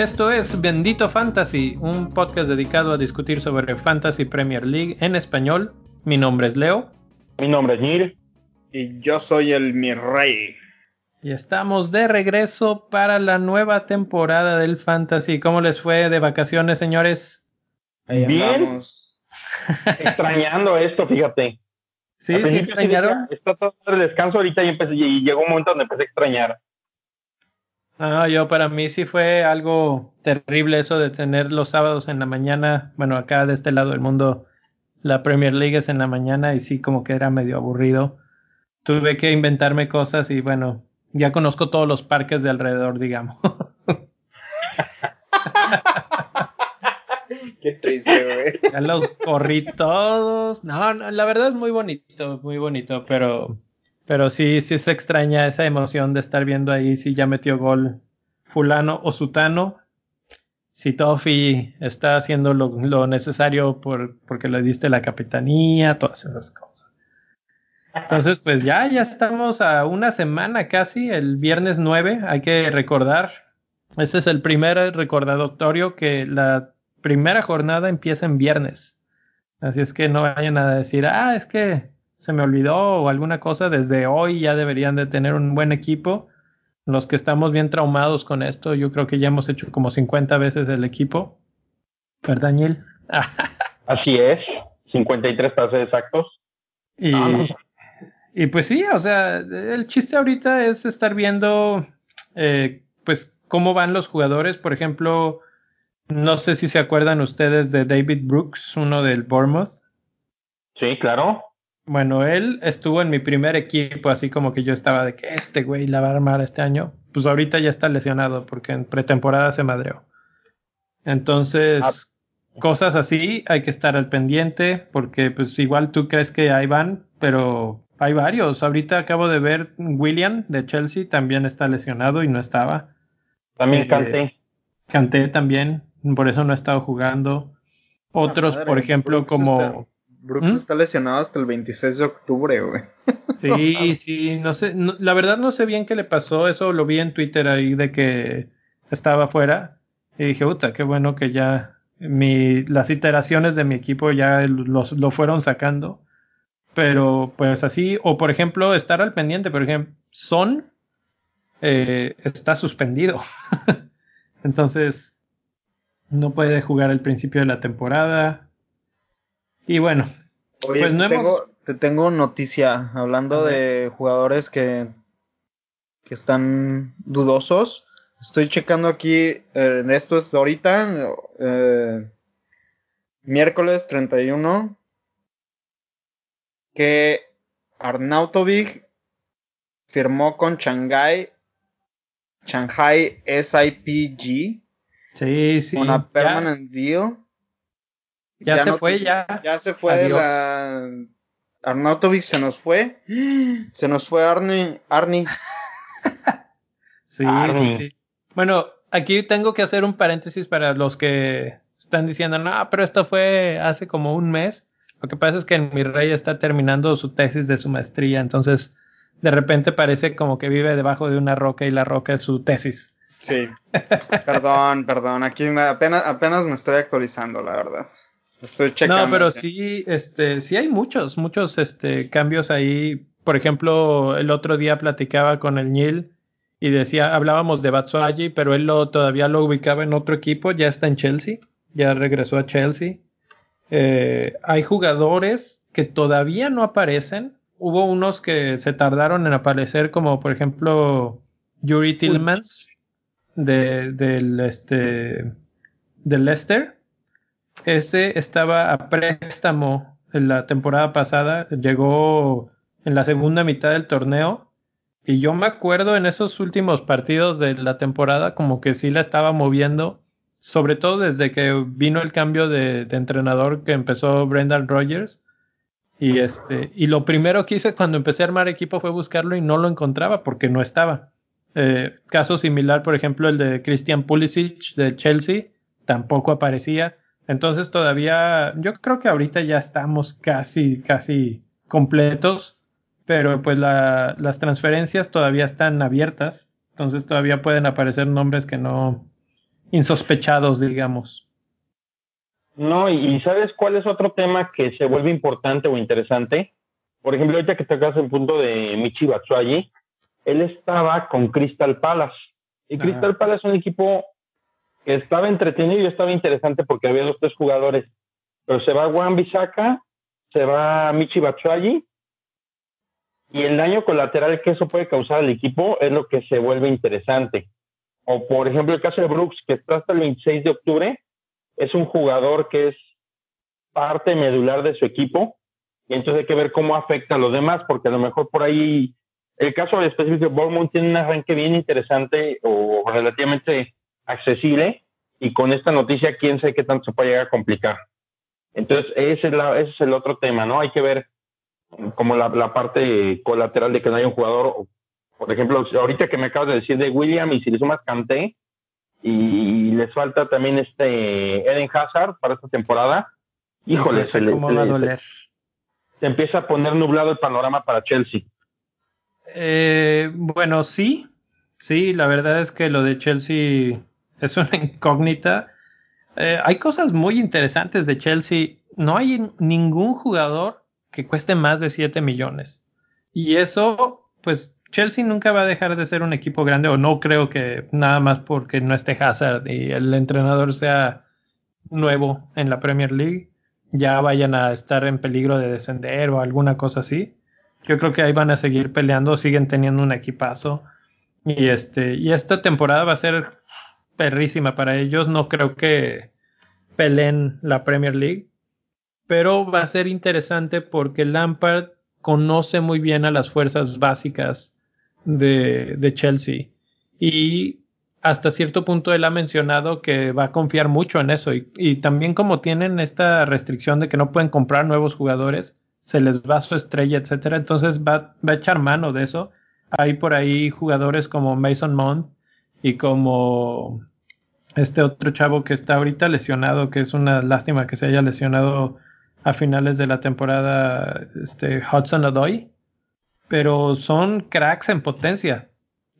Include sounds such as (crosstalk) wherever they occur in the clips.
Esto es Bendito Fantasy, un podcast dedicado a discutir sobre Fantasy Premier League en español. Mi nombre es Leo. Mi nombre es Nir. Y yo soy el mi rey. Y estamos de regreso para la nueva temporada del Fantasy. ¿Cómo les fue de vacaciones, señores? Bien. Extrañando esto, fíjate. Sí, sí extrañaron. Está todo el descanso ahorita y, empecé, y llegó un momento donde empecé a extrañar. Ah, yo para mí sí fue algo terrible eso de tener los sábados en la mañana. Bueno, acá de este lado del mundo la Premier League es en la mañana y sí como que era medio aburrido. Tuve que inventarme cosas y bueno, ya conozco todos los parques de alrededor, digamos. (laughs) (laughs) Qué triste, güey. Ya los corrí todos. No, no, la verdad es muy bonito, muy bonito, pero pero sí, sí se extraña esa emoción de estar viendo ahí si ya metió gol fulano o sutano. Si Toffee está haciendo lo, necesario por, porque le diste la capitanía, todas esas cosas. Entonces, pues ya, ya estamos a una semana casi, el viernes 9, hay que recordar. Este es el primer recordatorio que la primera jornada empieza en viernes. Así es que no vayan a decir, ah, es que se me olvidó o alguna cosa, desde hoy ya deberían de tener un buen equipo. Los que estamos bien traumados con esto, yo creo que ya hemos hecho como 50 veces el equipo. ¿Verdad, Daniel? (laughs) Así es, 53 pases exactos. Y, ah, y pues sí, o sea, el chiste ahorita es estar viendo, eh, pues, cómo van los jugadores. Por ejemplo, no sé si se acuerdan ustedes de David Brooks, uno del Bournemouth. Sí, claro. Bueno, él estuvo en mi primer equipo, así como que yo estaba de que este güey la va a armar este año. Pues ahorita ya está lesionado porque en pretemporada se madreó. Entonces, ah. cosas así hay que estar al pendiente porque pues igual tú crees que ahí van, pero hay varios. Ahorita acabo de ver William de Chelsea también está lesionado y no estaba. También Canté. Eh, Canté también, por eso no ha estado jugando. Otros, por ejemplo, como... Brooks ¿Mm? está lesionado hasta el 26 de octubre, güey. (laughs) Sí, sí, no sé, la verdad no sé bien qué le pasó, eso lo vi en Twitter ahí de que estaba fuera y dije, puta, qué bueno que ya mi, las iteraciones de mi equipo ya los, lo fueron sacando, pero pues así, o por ejemplo, estar al pendiente, por ejemplo, Son eh, está suspendido, (laughs) entonces no puede jugar al principio de la temporada, y bueno, pues no tengo, te tengo noticia hablando de jugadores que, que están dudosos. Estoy checando aquí, eh, esto es ahorita, eh, miércoles 31, que Arnautovic firmó con Shanghai, Shanghai SIPG. Sí, sí. Una permanent deal. Ya, se fue, ya. Ya se fue la. Arnautovic se nos fue. (gasps) Se nos fue Arnie. Arnie. sí, sí, sí. Bueno, aquí tengo que hacer un paréntesis para los que están diciendo, no, pero esto fue hace como un mes. Lo que pasa es que mi rey está terminando su tesis de su maestría, entonces de repente parece como que vive debajo de una roca y la roca es su tesis. Sí. perdón, perdón. Aquí apenas, apenas me estoy actualizando, la verdad. Estoy checando. No, pero sí, este, sí hay muchos, muchos este, cambios ahí. Por ejemplo, el otro día platicaba con el Nil y decía, hablábamos de Batsuagi, pero él lo, todavía lo ubicaba en otro equipo, ya está en Chelsea, ya regresó a Chelsea. Eh, hay jugadores que todavía no aparecen. Hubo unos que se tardaron en aparecer, como por ejemplo Yuri Tillmans de, del, este, del Leicester ese estaba a préstamo en la temporada pasada, llegó en la segunda mitad del torneo y yo me acuerdo en esos últimos partidos de la temporada como que sí la estaba moviendo, sobre todo desde que vino el cambio de, entrenador que empezó Brendan Rogers. Y este, y lo primero que hice cuando empecé a armar equipo fue buscarlo y no lo encontraba porque no estaba. Eh, caso similar, por ejemplo, el de Christian Pulisic de Chelsea, tampoco aparecía. Entonces todavía, yo creo que ahorita ya estamos casi, casi completos, pero pues la, las transferencias todavía están abiertas, entonces todavía pueden aparecer nombres que no, insospechados, digamos. No, y ¿sabes cuál es otro tema que se vuelve importante o interesante? Por ejemplo, ahorita que tocas el punto de Michi Batsuagi, él estaba con Crystal Palace. Y Crystal Palace es un equipo que estaba entretenido y estaba interesante porque había los tres jugadores. Pero se va Juan Bisaka, se va Michi Batsuagi, y el daño colateral que eso puede causar al equipo es lo que se vuelve interesante. O por ejemplo el caso de Brooks, que está hasta el 26 de octubre, es un jugador que es parte medular de su equipo, y entonces hay que ver cómo afecta a los demás, porque a lo mejor por ahí, el caso específico de Bournemouth tiene un arranque bien interesante o relativamente accesible, y con esta noticia, quién sabe qué tanto se puede llegar a complicar. Entonces, ese es, la, ese es el otro tema, ¿no? Hay que ver como la, la, parte colateral de que no haya un jugador, por ejemplo, ahorita que me acabas de decir de William y si le sumas Canté, y les falta también este Eden Hazard para esta temporada, híjole, se, le, Se, empieza a poner nublado el panorama para Chelsea. Eh, bueno, sí, sí, la verdad es que lo de Chelsea es una (laughs) incógnita. Eh, hay cosas muy interesantes de Chelsea. No hay ningún jugador que cueste más de 7 millones. Y eso, pues Chelsea nunca va a dejar de ser un equipo grande, o no creo que nada más porque no esté Hazard y el entrenador sea nuevo en la Premier League, ya vayan a estar en peligro de descender o alguna cosa así. Yo creo que ahí van a seguir peleando, siguen teniendo un equipazo. Y este, y esta temporada va a ser perrísima para ellos. No creo que peleen la Premier League. Pero va a ser interesante porque Lampard conoce muy bien a las fuerzas básicas de, Chelsea. Y hasta cierto punto él ha mencionado que va a confiar mucho en eso. Y, también como tienen esta restricción de que no pueden comprar nuevos jugadores, se les va su estrella, etcétera. Entonces va, va a echar mano de eso. Hay por ahí jugadores como Mason Mount y como este otro chavo que está ahorita lesionado, que es una lástima que se haya lesionado a finales de la temporada, este Hudson Adoy pero son cracks en potencia.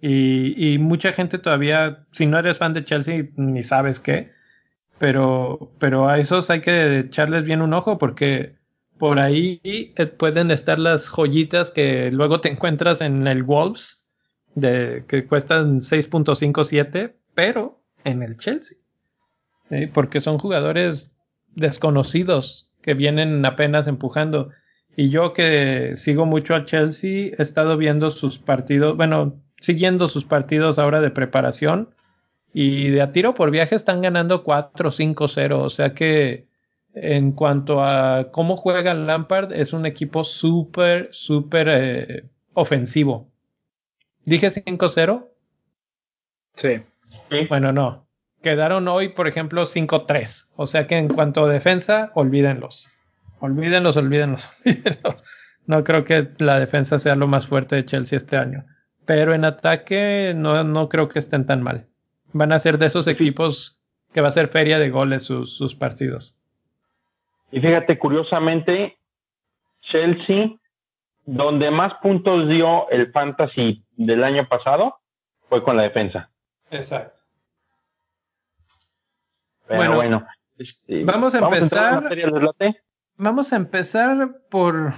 Y, mucha gente todavía, si no eres fan de Chelsea, ni sabes qué. Pero, pero a esos hay que echarles bien un ojo porque por ahí eh, pueden estar las joyitas que luego te encuentras en el Wolves, de, que cuestan 6.57, pero en el Chelsea. Porque son jugadores desconocidos que vienen apenas empujando. Y yo que sigo mucho a Chelsea, he estado viendo sus partidos, bueno, siguiendo sus partidos ahora de preparación. Y de a tiro por viaje están ganando 4-5-0. O sea que en cuanto a cómo juega Lampard, es un equipo súper, súper eh, ofensivo. ¿Dije 5-0? Sí. Bueno, no. Quedaron hoy, por ejemplo, 5-3. O sea que en cuanto a defensa, olvídenlos. Olvídenlos, olvídenlos, (laughs) olvídenlos. No creo que la defensa sea lo más fuerte de Chelsea este año. Pero en ataque no, no creo que estén tan mal. Van a ser de esos equipos que va a ser feria de goles sus, sus partidos. Y fíjate, curiosamente, Chelsea, donde más puntos dio el fantasy del año pasado, fue con la defensa. Exacto. bueno, bueno este, vamos a empezar. Vamos a empezar por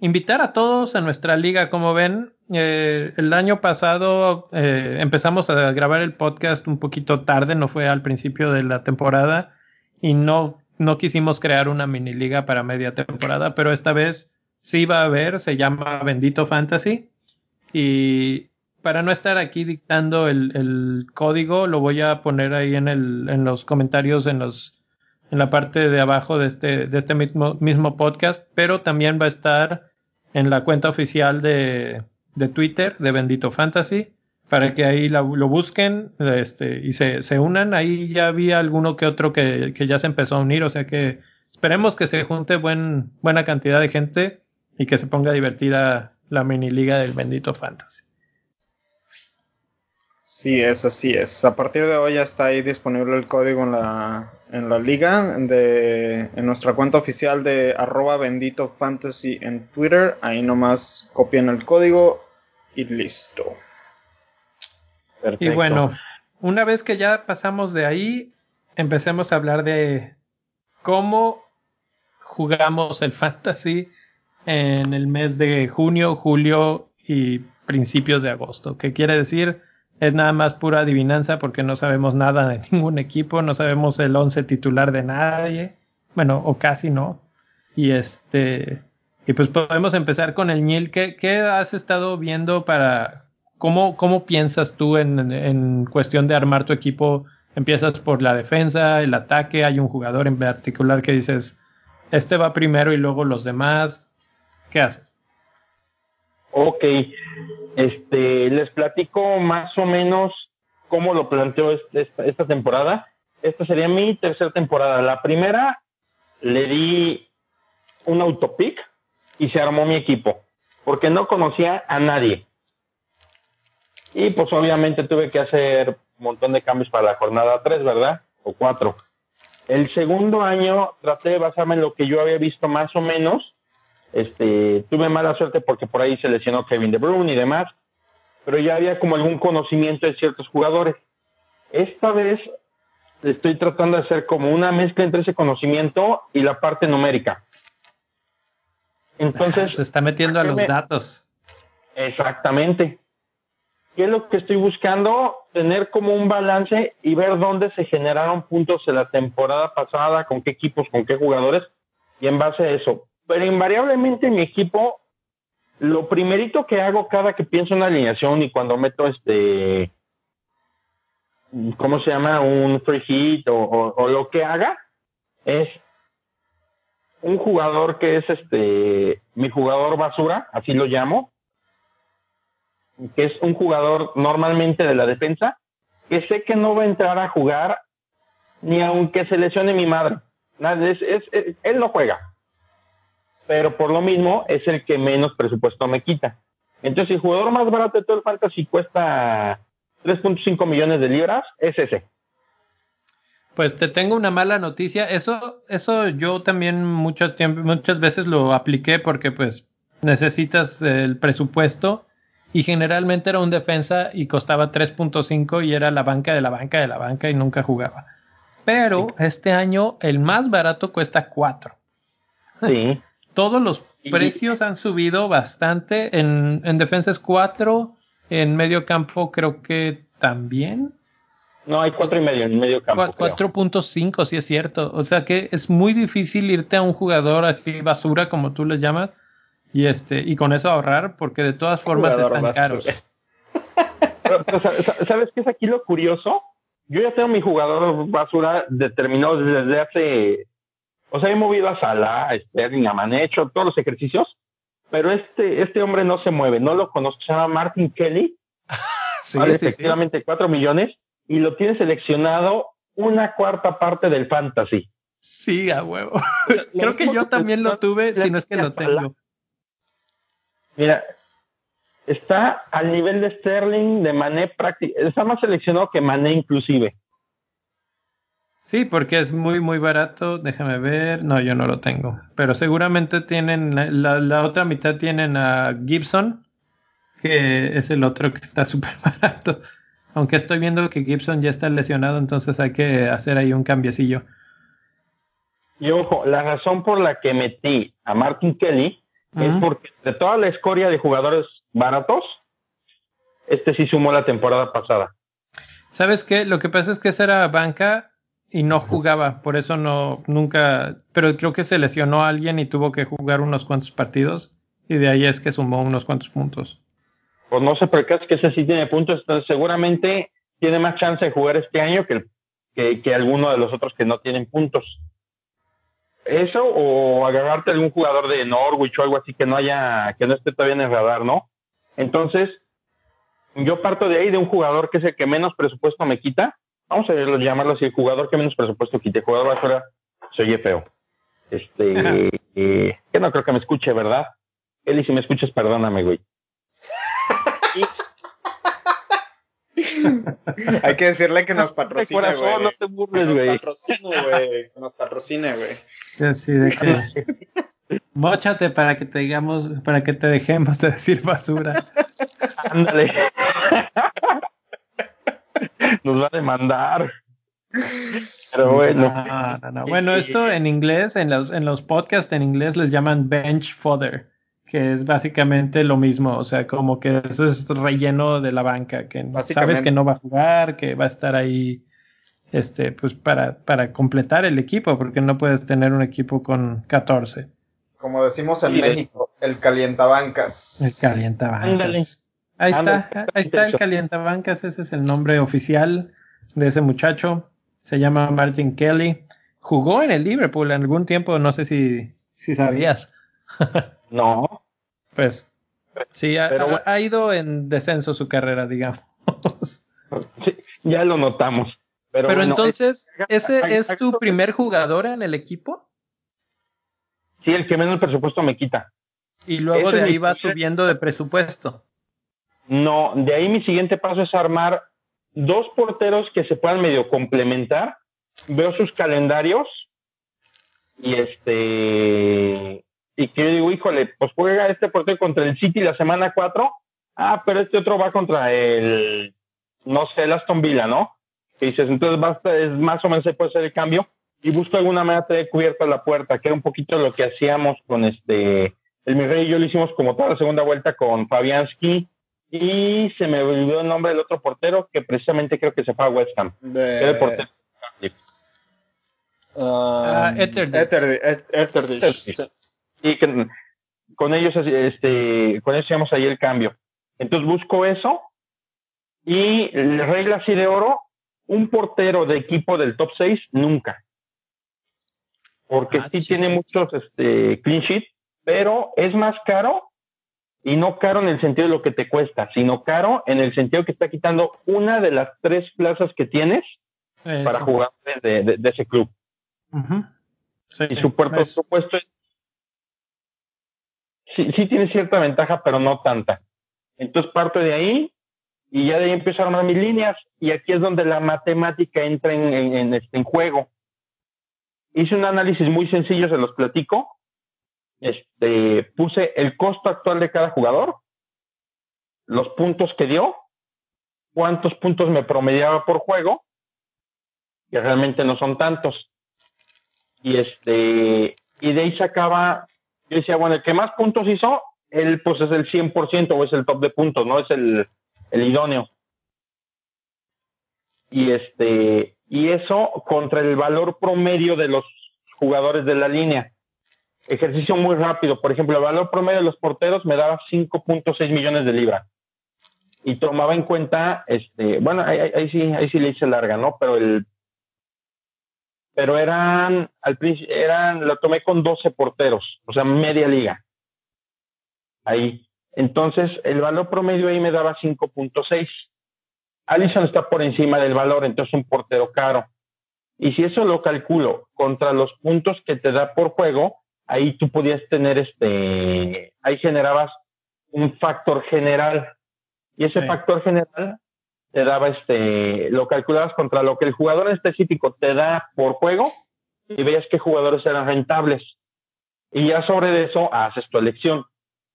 invitar a todos a nuestra liga. Como ven, eh, el año pasado eh, empezamos a grabar el podcast un poquito tarde, no fue al principio de la temporada y no, no quisimos crear una mini liga para media temporada, pero esta vez sí va a haber, se llama Bendito Fantasy. Y para no estar aquí dictando el, el código, lo voy a poner ahí en, el, en los comentarios, en los en la parte de abajo de este, de este mismo, mismo podcast, pero también va a estar en la cuenta oficial de, de Twitter de Bendito Fantasy para que ahí lo busquen este, y se, unan. Ahí ya había alguno que otro que, ya se empezó a unir, o sea que esperemos que se junte buen, buena cantidad de gente y que se ponga divertida la mini liga del Bendito Fantasy. Sí, es así es. A partir de hoy ya está ahí disponible el código en la, en la liga, de, en nuestra cuenta oficial de arroba bendito fantasy en Twitter. Ahí nomás copian el código y listo. Y bueno, una vez que ya pasamos de ahí, empecemos a hablar de cómo jugamos el fantasy en el mes de junio, julio y principios de agosto. ¿Qué quiere decir? Es nada más pura adivinanza porque no sabemos nada de (laughs) ningún equipo, no sabemos el once titular de nadie, bueno, o casi no. Y este, y pues podemos empezar con el Nil. ¿Qué, qué has estado viendo para ¿Cómo, cómo piensas tú en, en, cuestión de armar tu equipo? ¿Empiezas por la defensa, el ataque? ¿Hay un jugador en particular que dices, este va primero y luego los demás? ¿Qué haces? Ok, este, les platico más o menos cómo lo planteo esta, esta temporada. Esta sería mi tercera temporada. La primera le di un autopic y se armó mi equipo, porque no conocía a nadie y pues obviamente tuve que hacer un montón de cambios para la jornada 3, ¿verdad? O 4. El segundo año traté de basarme en lo que yo había visto más o menos. Este, tuve mala suerte porque por ahí se lesionó Kevin De Bruyne y demás, pero ya había como algún conocimiento de ciertos jugadores. Esta vez estoy tratando de hacer como una mezcla entre ese conocimiento y la parte numérica. Entonces. (laughs) Se está metiendo a los datos. Exactamente. ¿Qué es lo que estoy buscando? Tener como un balance y ver dónde se generaron puntos en la temporada pasada, con qué equipos, con qué jugadores, y en base a eso. Pero invariablemente mi equipo, lo primerito que hago cada que pienso en una alineación y cuando meto este, ¿cómo se llama? Un free hit o, o lo que haga, es un jugador que es este, mi jugador basura, así lo llamo, que es un jugador normalmente de la defensa, que sé que no va a entrar a jugar ni aunque se lesione mi madre. Es, él no juega. Pero por lo mismo es el que menos presupuesto me quita. Entonces, el jugador más barato de todo el fantasy cuesta 3.5 millones de libras, es ese. Pues te tengo una mala noticia. Eso, eso yo también muchas, muchas veces lo apliqué porque pues necesitas el presupuesto y generalmente era un defensa y costaba 3.5 y era la banca de la banca de la banca y nunca jugaba. Pero este año el más barato cuesta 4. Sí. (laughs) Todos los precios han subido bastante. En, en defensas 4, en medio campo creo que también. No, hay 4 y medio en medio campo. 4.5, sí es cierto. O sea que es muy difícil irte a un jugador así basura, como tú les llamas, y este y con eso ahorrar porque de todas formas están caros. (laughs) ¿Sabes qué es aquí lo curioso? Yo ya tengo mi jugador basura determinado desde hace, o sea, he movido a Salah, a Sterling, a Mané, hecho todos los ejercicios, pero este este hombre no se mueve, no lo conozco, se llama Martin Kelly. (laughs) sí, efectivamente 4 millones y lo tiene seleccionado una cuarta parte del fantasy. Sí, a huevo. (laughs) Creo que yo también lo tuve, si no es que lo tengo. Mira, está al nivel de Sterling, de Mané práctico, está más seleccionado que Mané inclusive. Sí, porque es muy, muy barato. Déjame ver. No, yo no lo tengo. Pero seguramente tienen, la, la otra mitad tienen a Gibson, que es el otro que está (laughs) súper barato. Aunque estoy viendo que Gibson ya está lesionado, entonces hay que hacer ahí un cambiecillo. Y ojo, la razón por la que metí a Martin Kelly es porque de toda la escoria de jugadores baratos, este sí sumó la temporada pasada. ¿Sabes qué? Lo que pasa es que esa era banca y no jugaba, por eso no, nunca, pero creo que se lesionó a alguien y tuvo que jugar unos cuantos partidos y de ahí es que sumó unos cuantos puntos. Pues no sé por qué es que ese sí tiene puntos, entonces seguramente tiene más chance de jugar este año que, que, que alguno de los otros que no tienen puntos eso o agarrarte a algún jugador de Norwich o algo así que no haya, que no esté todavía en el radar, ¿no? Entonces, yo parto de ahí de un jugador que es el que menos presupuesto me quita. Vamos a llamarlo así, el jugador que menos presupuesto quite. El jugador basura se oye feo. Este, (laughs) eh, que no creo que me escuche, ¿verdad? Eli, si me escuchas, perdóname, güey. (laughs) (laughs) Hay que decirle que nos patrocine, güey. No te burles, güey. Nos patrocine, güey. Que nos patrocine, güey. Así de que... Móchate para que te digamos, para que te dejemos de decir basura. Ándale. Nos va a demandar. Pero bueno. Bueno, esto en inglés, en los, en los podcasts en inglés les llaman bench fodder que es básicamente lo mismo, o sea, como que eso es relleno de la banca, que sabes que no va a jugar, que va a estar ahí, este, pues para, para completar el equipo, porque no puedes tener un equipo con 14. Como decimos en México, el calientabancas. El calientabancas. Ahí está, ahí está el calientabancas, ese es el nombre oficial de ese muchacho, se llama Martin Kelly. Jugó en el Liverpool en algún tiempo, no sé si, si sabías. (laughs) no. Pues sí, ha, ido en descenso su carrera, digamos. ya lo notamos. Pero, entonces, ¿ese es tu primer jugador en el equipo? Sí, el que menos presupuesto me quita. Y luego de ahí va subiendo de presupuesto. No, de ahí mi siguiente paso es armar dos porteros que se puedan medio complementar. Veo sus calendarios y este y que yo digo, híjole, pues juega este portero contra el City la semana 4, ah, pero este otro va contra el, no sé, el Aston Villa, ¿no? Y dices, entonces basta, es más o menos se puede hacer el cambio y busco alguna manera de cubierta la puerta, que era un poquito lo que hacíamos con este, el mi rey y yo lo hicimos como toda la segunda vuelta con Fabianski y se me olvidó el nombre del otro portero que precisamente creo que se fue a West Ham. Era el portero. Uh, y con ellos, este, con eso hacíamos ahí el cambio. Entonces busco eso y regla así de oro, un portero de equipo del top 6 nunca. Porque ah, sí tiene muchos este, clean sheet, pero es más caro y no caro en el sentido de lo que te cuesta, sino caro en el sentido que está quitando una de las tres plazas que tienes para jugar de, ese club. y su presupuesto es sí, tiene cierta ventaja, pero no tanta. Entonces parto de ahí y ya de ahí empiezo a armar mis líneas y aquí es donde la matemática entra en, en, este, en juego. Hice un análisis muy sencillo, se los platico. Este, puse el costo actual de cada jugador, los puntos que dio, cuántos puntos me promediaba por juego, que realmente no son tantos. Y este, y de ahí sacaba yo decía, bueno, el que más puntos hizo, él pues es el 100% o es el top de puntos, ¿no? Es el, el idóneo. Y este, y eso contra el valor promedio de los jugadores de la línea. Ejercicio muy rápido. Por ejemplo, el valor promedio de los porteros me daba 5.6 millones de libras. Y tomaba en cuenta, este, bueno, ahí, sí, ahí sí le hice larga, ¿no? Pero el pero eran, al principio, eran, lo tomé con 12 porteros, o sea, media liga. Ahí. Entonces, el valor promedio ahí me daba 5.6. Allison está por encima del valor, entonces un portero caro. Y si eso lo calculo contra los puntos que te da por juego, ahí tú podías tener este, ahí generabas un factor general. Y ese factor general te daba este, lo calculabas contra lo que el jugador específico te da por juego y veías qué jugadores eran rentables. Y ya sobre eso haces tu elección.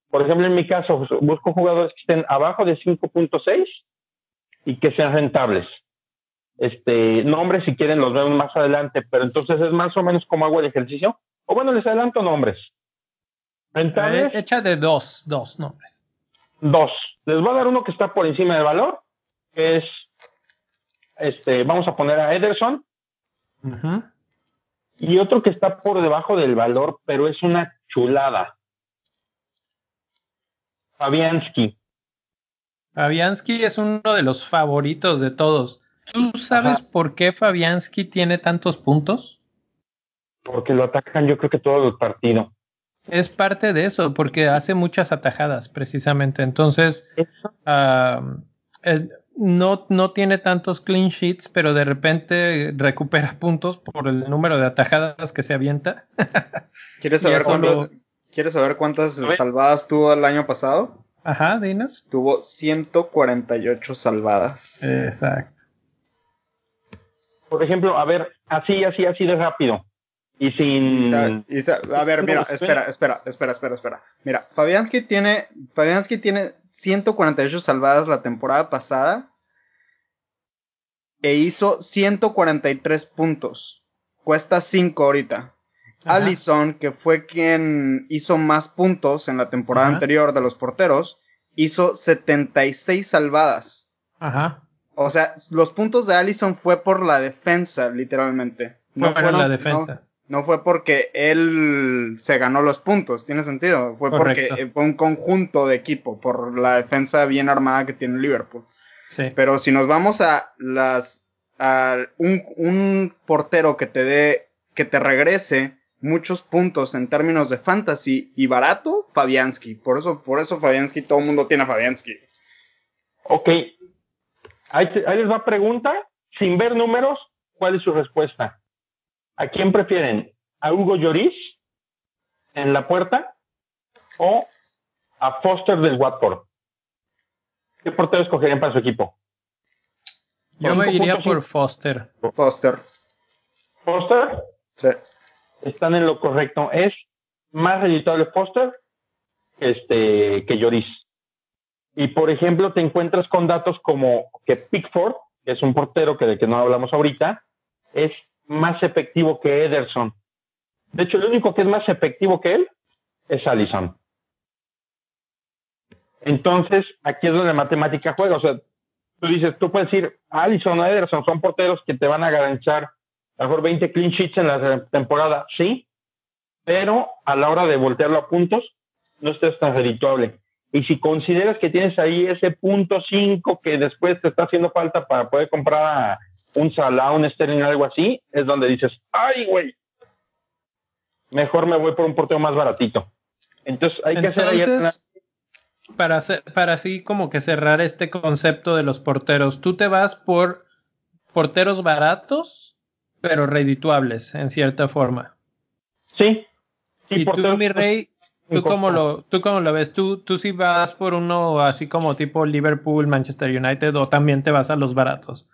Por ejemplo, en mi caso, busco jugadores que estén abajo de 5.6 y que sean rentables. Este, nombres si quieren los vemos más adelante, pero entonces es más o menos como hago el ejercicio. O bueno, les adelanto nombres. Rentables. Echa de dos, dos nombres. Dos. Les voy a dar uno que está por encima del valor es, este, vamos a poner a Ederson. Y otro que está por debajo del valor, pero es una chulada. Fabianski. Fabianski es uno de los favoritos de todos. ¿Tú sabes por qué Fabianski tiene tantos puntos? Porque lo atacan yo creo que todo el partido. Es parte de eso, porque hace muchas atajadas, precisamente. Entonces, no, no tiene tantos clean sheets, pero de repente recupera (laughs) puntos por el número de atajadas que se avienta. (laughs) ¿Quieres saber, cuántas, ¿quieres saber cuántas salvadas tuvo el año pasado? Ajá, dinos. Tuvo 148 salvadas. Exacto. Por ejemplo, a ver, así, así, así de rápido. Y sin. a ver, mira, (laughs) espera, espera, espera, espera, espera. Mira, Fabianski tiene, Fabianski tiene 148 salvadas la temporada pasada e hizo 143 puntos. Cuesta 5 ahorita. Allison, que fue quien hizo más puntos en la temporada anterior de los porteros, hizo 76 salvadas. Ajá. O sea, los puntos de Allison fue por la defensa, literalmente. no fue la defensa. No, fue porque él se ganó los puntos, tiene sentido. Fue porque fue un conjunto de equipo, por la defensa bien armada que tiene Liverpool. Sí. Pero si nos vamos a las a un, un portero que te dé, que te regrese muchos puntos en términos de fantasy y barato, Fabianski. Por eso, por eso Fabianski, todo el mundo tiene a Fabianski. Ok. Ahí, les va pregunta. Sin ver números, ¿cuál es su respuesta? ¿A quién prefieren? ¿A Hugo Lloris en la puerta o a Foster del Watford? ¿Qué portero escogerían para su equipo? Yo me iría por Foster. Foster. ¿Foster? Sí están en lo correcto. Es más reditable Foster este, que Lloris. Y por ejemplo, te encuentras con datos como que Pickford, que es un portero que de que no hablamos ahorita, es más efectivo que Ederson. De hecho, el único que es más efectivo que él es Allison. Entonces, aquí es donde matemática juega. O sea, tú dices, tú puedes decir, Allison o Ederson son porteros que te van a garantizar a lo mejor 20 clean sheets en la temporada, sí, pero a la hora de voltearlo a puntos, no estés tan redituable. Y si consideras que tienes ahí ese punto 5 que después te está haciendo falta para poder comprar un Salah, un Sterling, algo así, es donde dices, ay, güey, mejor me voy por un porteo más baratito. Entonces hay que hacer ahí para, hacer, para así como que cerrar este concepto de los porteros, ¿tú te vas por porteros baratos pero redituables en cierta forma. Sí. y tú, mi rey, ¿tú cómo, lo, ¿tú cómo lo ves? ¿Tú, ¿Tú sí vas por uno así como tipo Liverpool, Manchester United o también te vas a los baratos?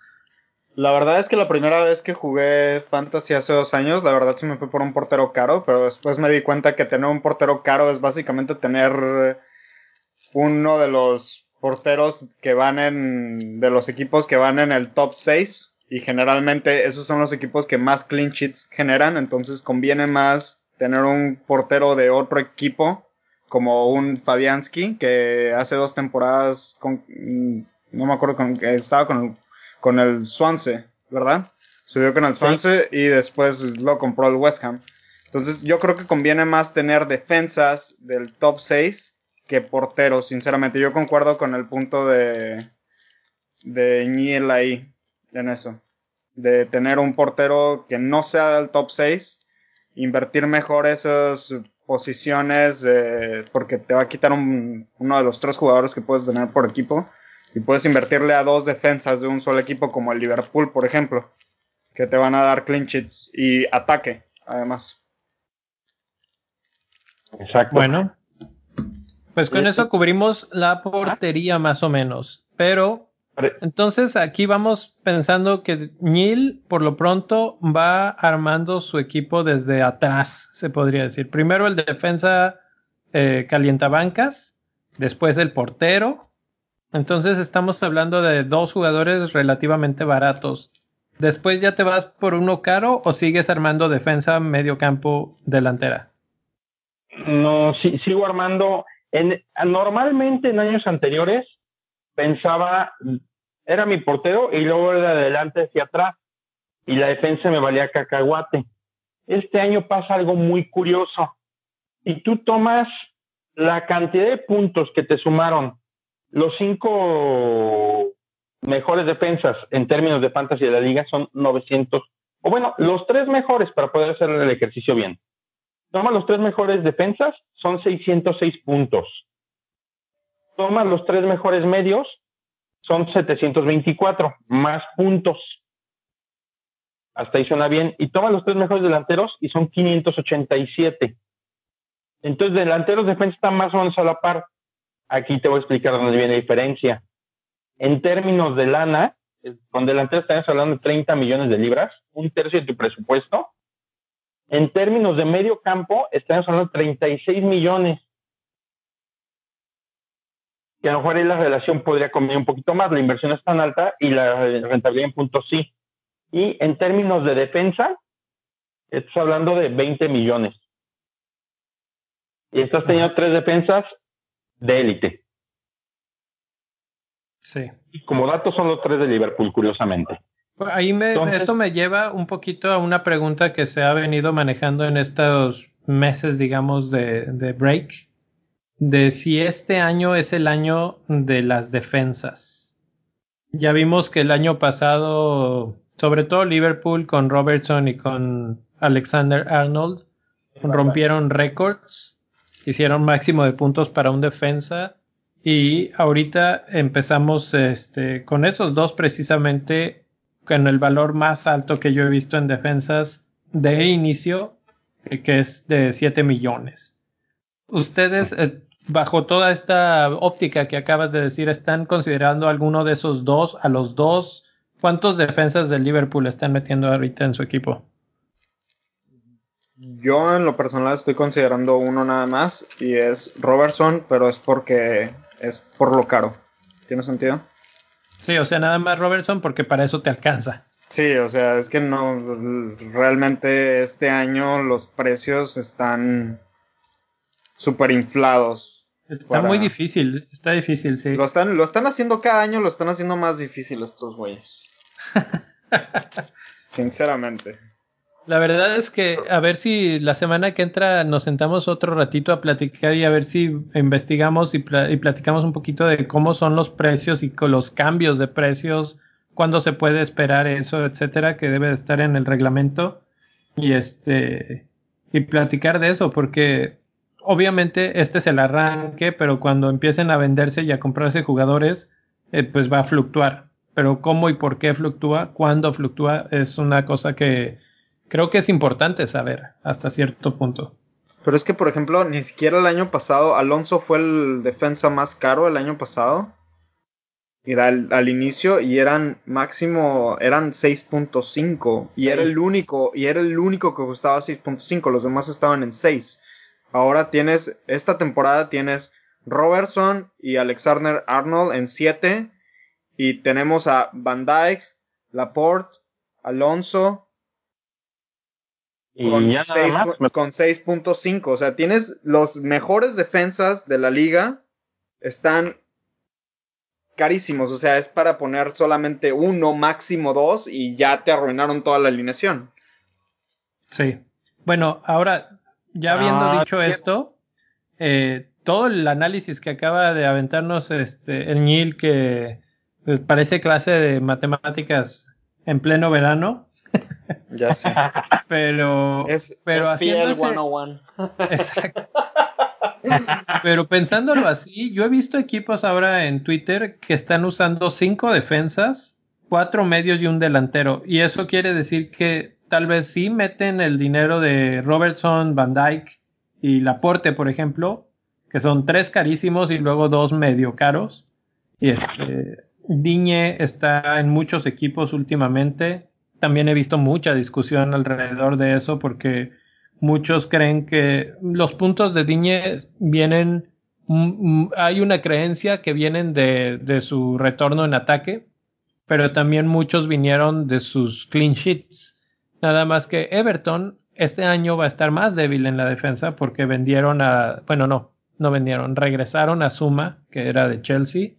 La verdad es que la primera vez que jugué Fantasy hace dos años, la verdad sí me fui por un portero caro, pero después me di cuenta que tener un portero caro es básicamente tener uno de los porteros que van en, de los equipos que van en el top 6 y generalmente esos son los equipos que más clean sheets generan, entonces conviene más tener un portero de otro equipo como un Fabianski que hace dos temporadas mm, no me acuerdo con que estaba con el, con el Swansea, ¿verdad? Subió con el Swansea y después lo compró el West Ham. Entonces yo creo que conviene más tener defensas del top 6 que porteros, sinceramente. Yo concuerdo con el punto de de Niel ahí en eso de tener un portero que no sea del top 6, invertir mejor esas posiciones porque te va a quitar uno de los tres jugadores que puedes tener por equipo y puedes invertirle a dos defensas de un solo equipo como el Liverpool, por ejemplo, que te van a dar clean sheets y ataque, además. Exacto. Bueno, pues con eso cubrimos la portería más o menos, pero entonces aquí vamos pensando que Neil por lo pronto va armando su equipo desde atrás, se podría decir. Primero el defensa eh, calientabancas, después el portero. Entonces estamos hablando de dos jugadores relativamente baratos. Después ya te vas por uno caro o sigues armando defensa, medio campo, delantera. No, sí, sigo armando. En, normalmente en años anteriores pensaba, era mi portero y luego de adelante hacia atrás y la defensa me valía cacahuate. Este año pasa algo muy curioso y tú tomas la cantidad de puntos que te sumaron los cinco mejores defensas en términos de fantasy de la liga son 900, o bueno, los tres mejores para poder hacer el ejercicio bien. Toma los tres mejores defensas, son 606 puntos. Toma los tres mejores medios, son 724, más puntos. Hasta ahí suena bien. Y toma los tres mejores delanteros y son 587. Entonces, delanteros defensa están más o menos a la par. Aquí te voy a explicar dónde viene la diferencia. En términos de lana, con delantero estamos hablando de 30 millones de libras, un tercio de tu presupuesto. En términos de medio campo, estamos hablando de 36 millones. Que a lo mejor ahí la relación podría convenir un poquito más, la inversión es tan alta y la rentabilidad en puntos sí. Y en términos de defensa, estás hablando de 20 millones. Y estás teniendo tres defensas de élite. Sí. Como datos son los tres de Liverpool, curiosamente. Pues ahí me, esto me lleva un poquito a una pregunta que se ha venido manejando en estos meses, digamos, de, de break, de si este año es el año de las defensas. Ya vimos que el año pasado, sobre todo Liverpool con Robertson y con Alexander Arnold, rompieron récords, hicieron máximo de puntos para un defensa y ahorita empezamos este, con esos dos precisamente con el valor más alto que yo he visto en defensas de inicio, eh, que es de 7 millones. Ustedes, eh, bajo toda esta óptica que acabas de decir, ¿están considerando alguno de esos dos, a los dos? ¿Cuántos defensas del Liverpool están metiendo ahorita en su equipo? Yo en lo personal estoy considerando uno nada más y es Robertson, pero es porque es por lo caro. ¿Tiene sentido? Sí, o sea, nada más Robertson porque para eso te alcanza. Sí, o sea, es que no, realmente este año los precios están súper inflados. Está muy difícil, está difícil, sí. Lo están, lo están haciendo cada año, lo están haciendo más difícil estos güeyes. (laughs) Sinceramente. La verdad es que a ver si la semana que entra nos sentamos otro ratito a platicar y a ver si investigamos y, platicamos un poquito de cómo son los precios y con los cambios de precios, cuándo se puede esperar eso, etcétera, que debe estar en el reglamento y este y platicar de eso porque obviamente este es el arranque, pero cuando empiecen a venderse y a comprarse jugadores, eh, pues va a fluctuar. Pero cómo y por qué fluctúa, cuándo fluctúa, es una cosa que creo que es importante saber hasta cierto punto. Pero es que, por ejemplo, ni siquiera el año pasado, Alonso fue el defensa más caro el año pasado. Y al, al inicio, y eran máximo, eran 6.5. Y era el único, y era el único que costaba 6.5. Los demás estaban en 6. Ahora tienes, esta temporada tienes Robertson y Alexander Arnold en 7. Y tenemos a Van Dyke, Laporte, Alonso, con 6.5. O sea, tienes los mejores defensas de la liga. Están carísimos. O sea, es para poner solamente uno, máximo dos, y ya te arruinaron toda la alineación. Sí. Bueno, ahora, ya habiendo ah, dicho esto, eh, todo el análisis que acaba de aventarnos este, el Nil, que pues, parece clase de matemáticas en pleno verano, (laughs) ya sé. Pero, pero haciéndose... 101. (laughs) Exacto. Pero pensándolo así, yo he visto equipos ahora en Twitter que están usando cinco defensas, cuatro medios y un delantero. Y eso quiere decir que tal vez sí meten el dinero de Robertson, Van Dyke y Laporte, por ejemplo, que son tres carísimos y luego dos medio caros. Y este, Diñe está en muchos equipos últimamente también he visto mucha discusión alrededor de eso porque muchos creen que los puntos de Diñe vienen, mm, mm, hay una creencia que vienen de, de su retorno en ataque, pero también muchos vinieron de sus clean sheets. Nada más que Everton este año va a estar más débil en la defensa porque vendieron a, bueno, no, no vendieron, regresaron a Suma, que era de Chelsea,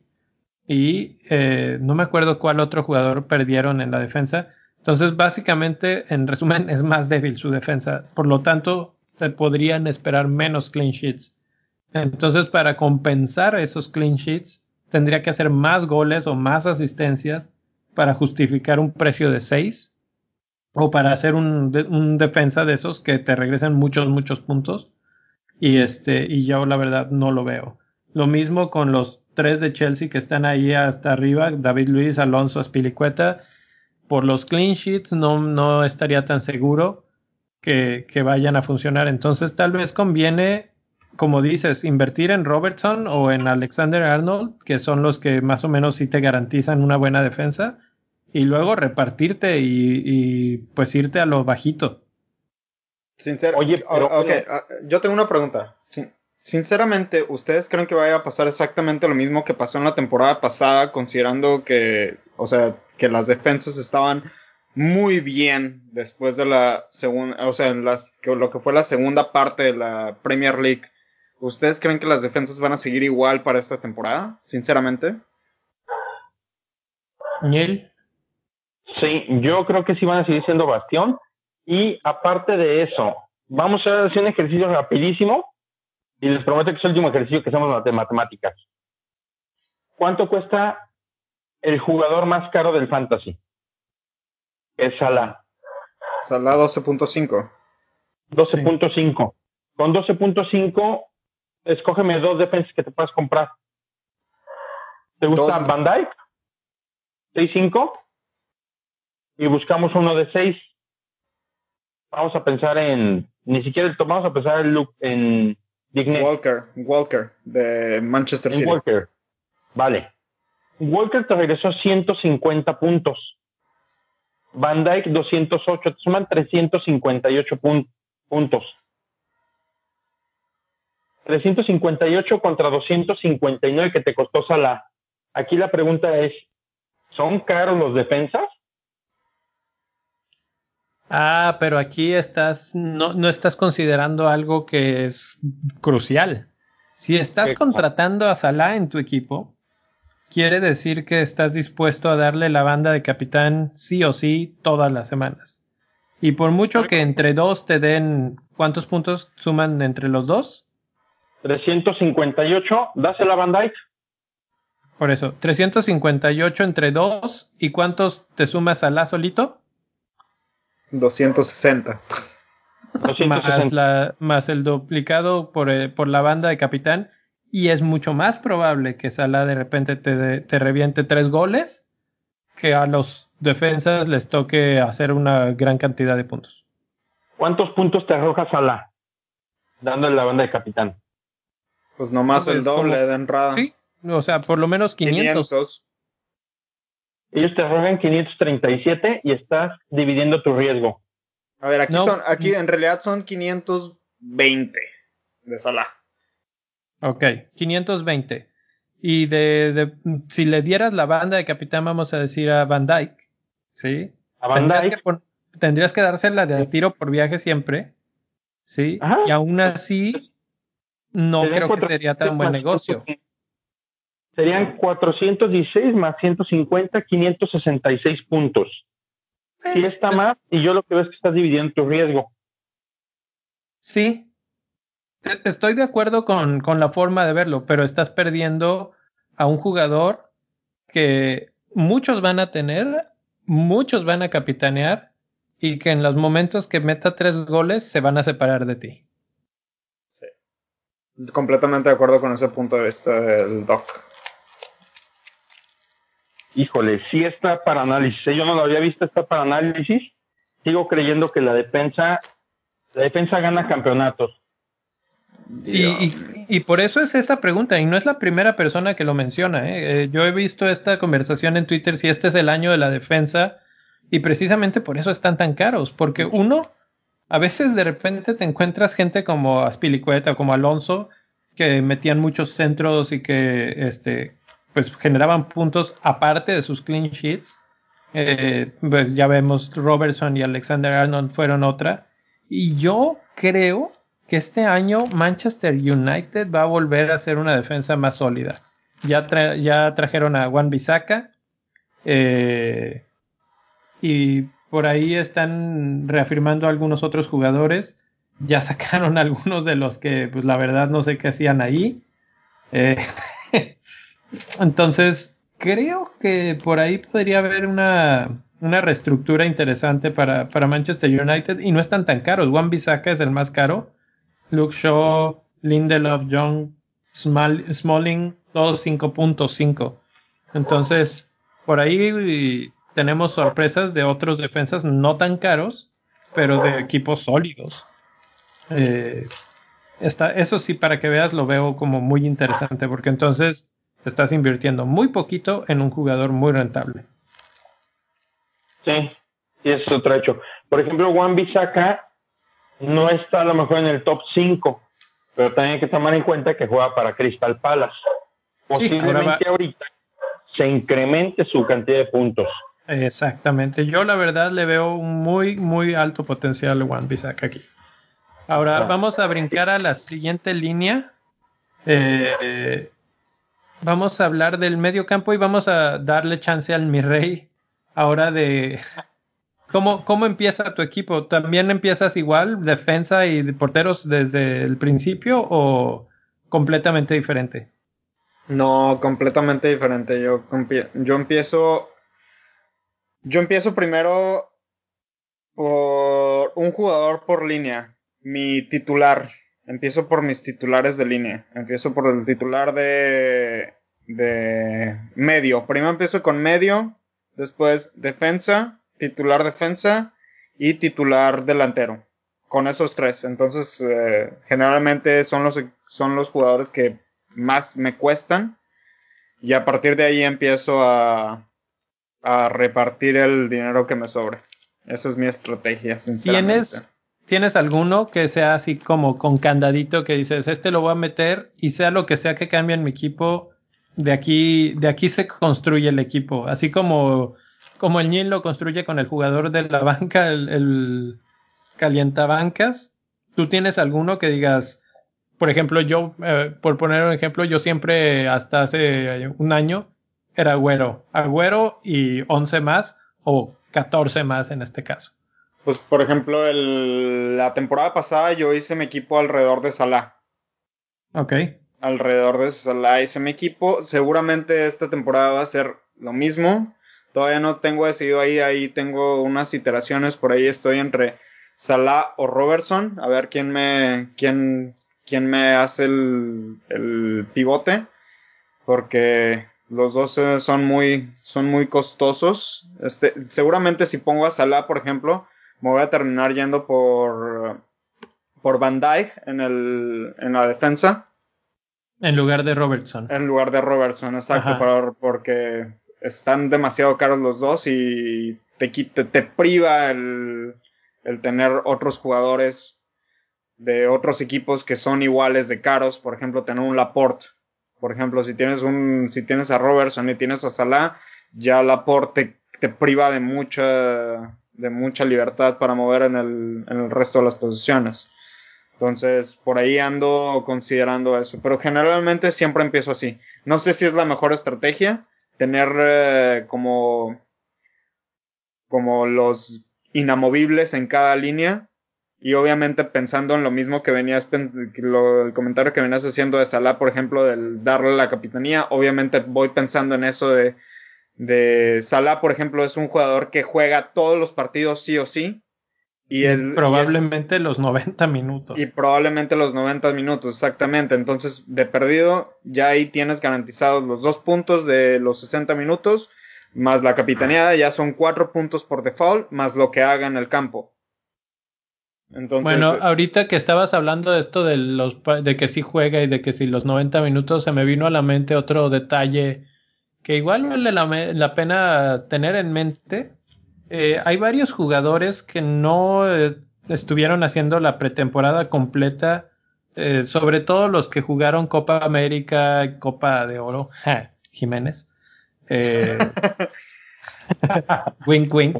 y eh, no me acuerdo cuál otro jugador perdieron en la defensa, entonces, básicamente, en resumen, (laughs) es más débil su defensa. Por lo tanto, se podrían esperar menos clean sheets. Entonces, para compensar esos clean sheets, tendría que hacer más goles o más asistencias para justificar un precio de 6 o para hacer un, defensa de esos que te regresen muchos, muchos puntos. Y este, y yo la verdad no lo veo. Lo mismo con los tres de Chelsea que están ahí hasta arriba, David Luis, Alonso, Aspilicueta por los clean sheets no, no estaría tan seguro que, que, vayan a funcionar. Entonces tal vez conviene como dices, invertir en Robertson o en Alexander Arnold, que son los que más o menos sí te garantizan una buena defensa, y luego repartirte y, pues irte a lo bajito. Oye, ah, yo tengo una pregunta. Sinceramente, ¿ustedes creen que vaya a pasar exactamente lo mismo que pasó en la temporada pasada, considerando que, o sea, que las defensas estaban muy bien después de la segunda, o sea, en lo que fue la segunda parte de la Premier League? ¿Ustedes creen que las defensas van a seguir igual para esta temporada? Sinceramente. Niel. Sí, yo creo que sí van a seguir siendo bastión. Y aparte de eso, vamos a hacer un ejercicio rapidísimo y les prometo que es el último ejercicio que hacemos de matemáticas. ¿Cuánto cuesta el jugador más caro del fantasy? Es Salah. Salah 12.5. 12.5. Con 12.5 escógeme dos defensas que te puedas comprar. ¿Te gusta Van Dyke? 6-5. Y buscamos uno de 6. Vamos a pensar en. Ni siquiera vamos a pensar en, Luke, en Walker, Walker, de Manchester City. Walker. Vale. Walker te regresó 150 puntos. Van Dyke 208. Te suman 358 puntos. 358 contra 259 que te costó Salah. Aquí la pregunta es, ¿son caros los defensas? Ah, pero aquí estás, no, no estás considerando algo que es crucial. Si estás contratando a Salah en tu equipo, quiere decir que estás dispuesto a darle la banda de capitán sí o sí todas las semanas. Y por mucho que entre dos te den, ¿cuántos puntos suman entre los dos? 358, dásela a Van Dyke. Por eso, 358 entre 2. ¿Y cuántos te sumas a la solito? 260. Más, la, más el duplicado por, eh, por, la banda de capitán. Y es mucho más probable que Salah de repente te, te reviente tres goles que a los defensas les toque hacer una gran cantidad de puntos. ¿Cuántos puntos te arroja Salah dándole la banda de capitán? Pues nomás el doble de entrada. Sí, o sea, por lo menos 500. Ellos te arrogan 537 y estás dividiendo tu riesgo. A ver, aquí, son, aquí en realidad son 520 de Salah. Ok, 520. Y de, si le dieras la banda de capitán, vamos a decir a Van Dyke, ¿sí? A Van tendrías, Que, tendrías que dársela de tiro por viaje siempre, ¿sí? Y aún así no creo que sería tan buen negocio. Serían 416 más 150, 566 puntos. Si sí está más, y yo lo que veo es que estás dividiendo tu riesgo. Sí, estoy de acuerdo con, con la forma de verlo, pero estás perdiendo a un jugador que muchos van a tener, muchos van a capitanear y que en los momentos que meta tres goles se van a separar de ti. Completamente de acuerdo con ese punto de vista del Doc. Híjole, sí está para análisis. ¿eh? Yo no lo había visto, está para análisis. Sigo creyendo que la defensa, la defensa gana campeonatos. Y, por eso es esa pregunta, y no es la primera persona que lo menciona. ¿eh? Eh, yo he visto esta conversación en Twitter si este es el año de la defensa, y precisamente por eso están tan caros, porque uno, a veces de repente te encuentras gente como Aspilicueta como Alonso que metían muchos centros y que este, pues generaban puntos aparte de sus clean sheets. Eh, pues ya vemos Robertson y Alexander Arnold fueron otra. Y yo creo este año Manchester United va a volver a ser una defensa más sólida. Ya, ya trajeron a Juan Bisaca. Eh, y por ahí están reafirmando algunos otros jugadores. Ya (laughs) sacaron algunos de los que, pues la verdad, no sé qué hacían ahí. Eh, (laughs) entonces, creo que por ahí podría haber una, una reestructura interesante para, para, Manchester United y no están tan caros. Juan Bisaca es el más caro. Luke Shaw, Lindelof, John Smalling, todos 5.5. Entonces, por ahí tenemos sorpresas de otros defensas no tan caros, pero de equipos sólidos. Eh, eso sí, para que veas, lo veo como muy interesante, porque entonces estás invirtiendo muy poquito en un jugador muy rentable. Sí, es otro hecho. Por ejemplo, Juan Bisaca no está a lo mejor en el top 5, pero también hay que tomar en cuenta que juega para Crystal Palace. Posiblemente ahorita se incremente su cantidad de puntos. Exactamente. Yo la verdad le veo un muy, muy alto potencial a Juan Bisaca aquí. Ahora ah. vamos a brincar a la siguiente línea. Eh, vamos a hablar del medio campo y vamos a darle chance al mi rey ahora de cómo, cómo empieza tu equipo. ¿También empiezas igual, defensa y porteros desde el principio o completamente diferente? No, completamente diferente. Yo, yo empiezo. Yo empiezo primero por un jugador por línea. Mi titular. Empiezo por mis titulares de línea. Empiezo por el titular de. de medio. Primero empiezo con medio. Después defensa. Titular defensa. Y titular delantero. Con esos tres. Entonces, eh, generalmente son los, son los jugadores que más me cuestan. Y a partir de ahí empiezo a, a repartir el dinero que me sobre. Esa es mi estrategia, sinceramente. ¿Tienes, ¿Tienes alguno que sea así como con candadito que dices, este lo voy a meter y sea lo que sea que cambie en mi equipo, de aquí, de aquí se construye el equipo? Así como, como el Nil lo construye con el jugador de la banca, el, el calientabancas. ¿Tú tienes alguno que digas, por ejemplo, yo, eh, por poner un ejemplo, yo siempre hasta hace un año era Agüero. Agüero y 11 más o 14 más en este caso. Pues, por ejemplo, el, la temporada pasada yo hice mi equipo alrededor de Salah. Ok. Alrededor de Salah hice mi equipo. Seguramente esta temporada va a ser lo mismo. Todavía no tengo decidido ahí. Ahí tengo unas iteraciones. Por ahí estoy entre Salah o Robertson. A ver quién me, quién, quién me hace el, el pivote, porque los dos eh, son muy, son muy costosos. Este, seguramente si pongo a Salah, por ejemplo, me voy a terminar yendo por, por Van Dyke en, el, en la defensa. En lugar de Robertson. En lugar de Robertson, exacto, porque están demasiado caros los dos y te, te, te priva el, el tener otros jugadores de otros equipos que son iguales de caros, por ejemplo, tener un Laporte. Por ejemplo, si tienes un, si tienes a Robertson y tienes a Salah, ya Laporte te, priva de mucha, de mucha libertad para mover en el, en el resto de las posiciones. Entonces, por ahí ando considerando eso. Pero generalmente siempre empiezo así. No sé si es la mejor estrategia tener eh, como, como los inamovibles en cada línea y obviamente pensando en lo mismo que venías, lo, el comentario que venías haciendo de Salah, por ejemplo, del darle la capitanía, obviamente voy pensando en eso de, de Salah, por ejemplo, es un jugador que juega todos los partidos sí o sí. Y él, probablemente los 90 minutos. Y probablemente los 90 minutos, exactamente. Entonces, de perdido, ya ahí tienes garantizados los dos puntos de los 60 minutos, más la capitanía, ya son cuatro puntos por default, más lo que haga en el campo bueno, ahorita que estabas hablando de esto de, los, de que sí juega y de que si los 90 minutos se me vino a la mente otro detalle que igual vale la, pena tener en mente. Eh, hay varios jugadores que no eh, estuvieron haciendo la pretemporada completa, eh, sobre todo los que jugaron Copa América, Copa de Oro, (laughs) Jiménez. (laughs) wink, wink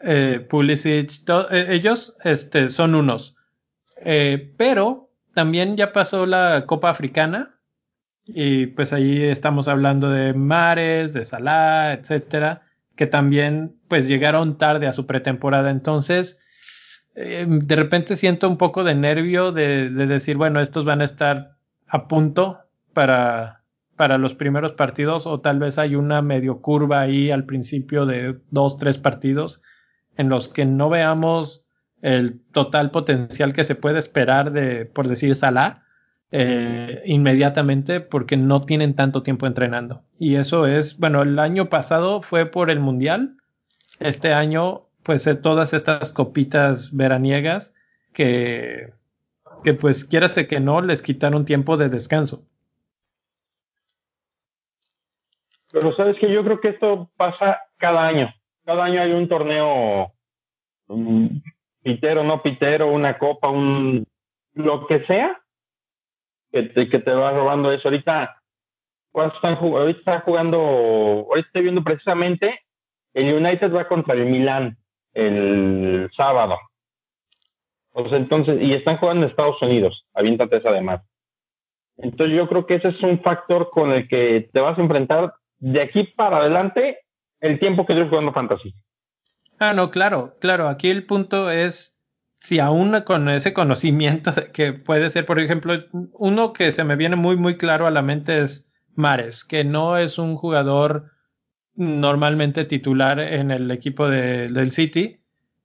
eh, Pulisic, eh, ellos este, son unos. Eh, pero también ya pasó la Copa Africana y pues ahí estamos hablando de Mares, de Salah, etcétera, que también pues llegaron tarde a su pretemporada. Entonces, eh, de repente siento un poco de nervio de, de, decir, bueno, estos van a estar a punto para, para los primeros partidos o tal vez hay una medio curva ahí al principio de dos, tres partidos en los que no veamos el total potencial que se puede esperar de, por decir, Salah, eh, inmediatamente porque no tienen tanto tiempo entrenando. Y eso es, bueno, el año pasado fue por el Mundial, este año pues todas estas copitas veraniegas que que pues quiérase que no, les quitaron tiempo de descanso. Pero sabes que yo creo que esto pasa cada año. Cada año hay un torneo un pitero, no pitero, una copa, un lo que sea, que te, que te va robando eso. Ahorita, están? Ahorita está jugando, ahorita estoy viendo precisamente, el United va contra el Milan el sábado. Pues entonces, y están jugando en Estados Unidos, aviéntate esa además. Entonces yo creo que ese es un factor con el que te vas a enfrentar de aquí para adelante el tiempo que yo jugando fantasy. Ah, no, claro, claro. Aquí el punto es si aún con ese conocimiento de que puede ser, por ejemplo, uno que se me viene muy, muy claro a la mente es Mares, que no es un jugador normalmente titular en el equipo de, del City.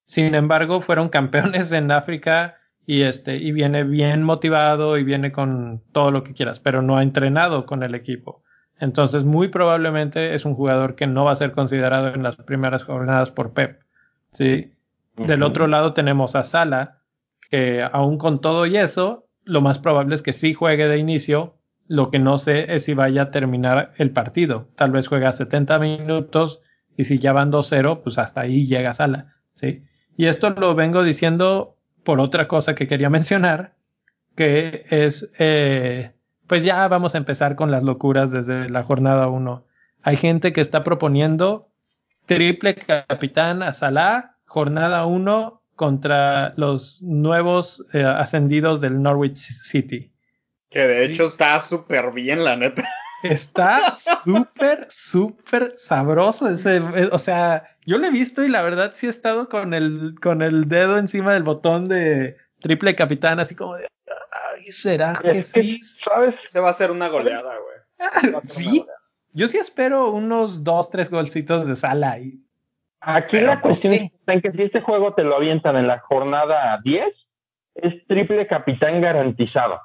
Sin embargo, fueron campeones en África y este, y viene bien motivado y viene con todo lo que quieras, pero no ha entrenado con el equipo. Entonces, muy probablemente es un jugador que no va a ser considerado en las primeras jornadas por Pep. ¿sí? Del otro lado tenemos a Sala, que aún con todo y eso, lo más probable es que sí juegue de inicio. Lo que no sé es si vaya a terminar el partido. Tal vez juega 70 minutos y si ya van 2-0, pues hasta ahí llega Sala. ¿sí? Y esto lo vengo diciendo por otra cosa que quería (laughs) mencionar, que es, eh, pues ya vamos a empezar con las locuras desde la jornada 1. Hay gente que está proponiendo triple capitán a Salah, jornada 1 contra los nuevos eh, ascendidos del Norwich City. Que de hecho está súper bien, la neta. Está súper, súper sabroso ese, eh, o sea, yo lo he visto y la verdad sí he estado con el, con el dedo encima del botón de triple capitán, así como de, ay, ¿será que sí? ¿Sabes? Se va a hacer una goleada, güey. sí, yo sí espero unos dos, tres golcitos de sala ahí. Aquí la pues, cuestión en que si este juego te lo avientan en la jornada 10, es triple capitán garantizado.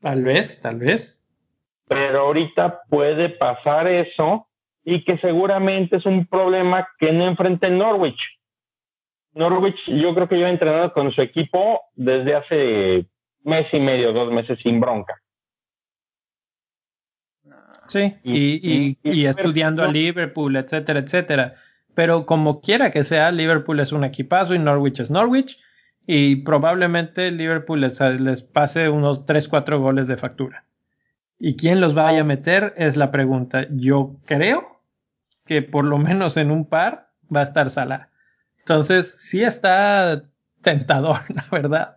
Tal vez, tal vez. Pero ahorita puede pasar eso y que seguramente es un problema que no enfrenta Norwich. Norwich yo creo que lleva entrenado con su equipo desde hace mes y medio, dos meses sin bronca. Sí, y, y, estudiando a Liverpool, etcétera, etcétera. Pero como quiera que sea, Liverpool es un equipazo y Norwich es Norwich. Y probablemente Liverpool les, les pase unos 3-4 goles de factura. ¿Y quién los vaya a meter? Es la pregunta. Yo creo que por lo menos en un par va a estar Salah. Entonces, sí está tentador, (laughs) la verdad.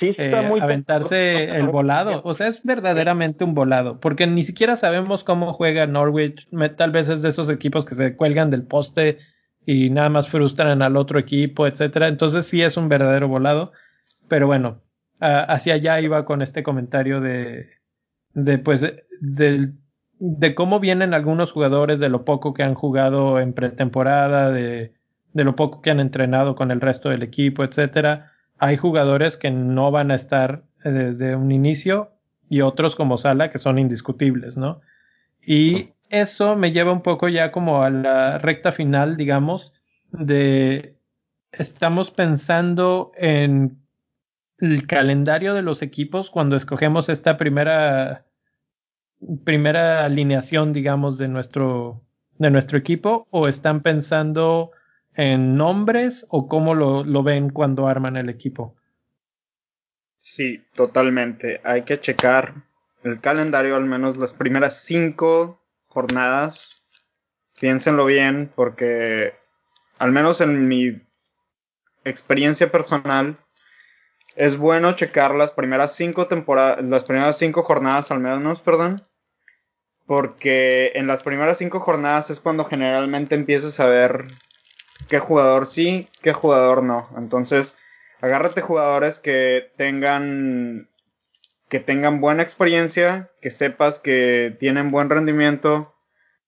Eh, aventarse el volado. O sea, es verdaderamente un volado, porque ni siquiera sabemos cómo juega Norwich. Tal vez es de esos equipos que se cuelgan del poste y nada más frustran al otro equipo, etcétera. Entonces sí es un verdadero volado. Pero bueno, hacia allá iba con este comentario de, de pues, de, cómo vienen algunos jugadores, de lo poco que han jugado en pretemporada, de, de lo poco que han entrenado con el resto del equipo, etcétera hay jugadores que no van a estar eh, desde un inicio y otros como Sala que son indiscutibles, ¿no? Y eso me lleva un poco ya como a la recta final, digamos, de estamos pensando en el calendario de los equipos cuando escogemos esta primera primera alineación, digamos, de nuestro de nuestro equipo o están pensando en nombres o cómo lo, lo ven cuando arman el equipo? Sí, totalmente. Hay que checar el calendario, al menos las primeras cinco jornadas. Piénsenlo bien, porque al menos en mi experiencia personal, es bueno checar las primeras cinco temporadas, las primeras cinco jornadas al menos, perdón, porque en las primeras cinco jornadas es cuando generalmente empiezas a ver qué jugador sí, qué jugador no. Entonces, agárrate jugadores que tengan que tengan buena experiencia, que sepas que tienen buen rendimiento.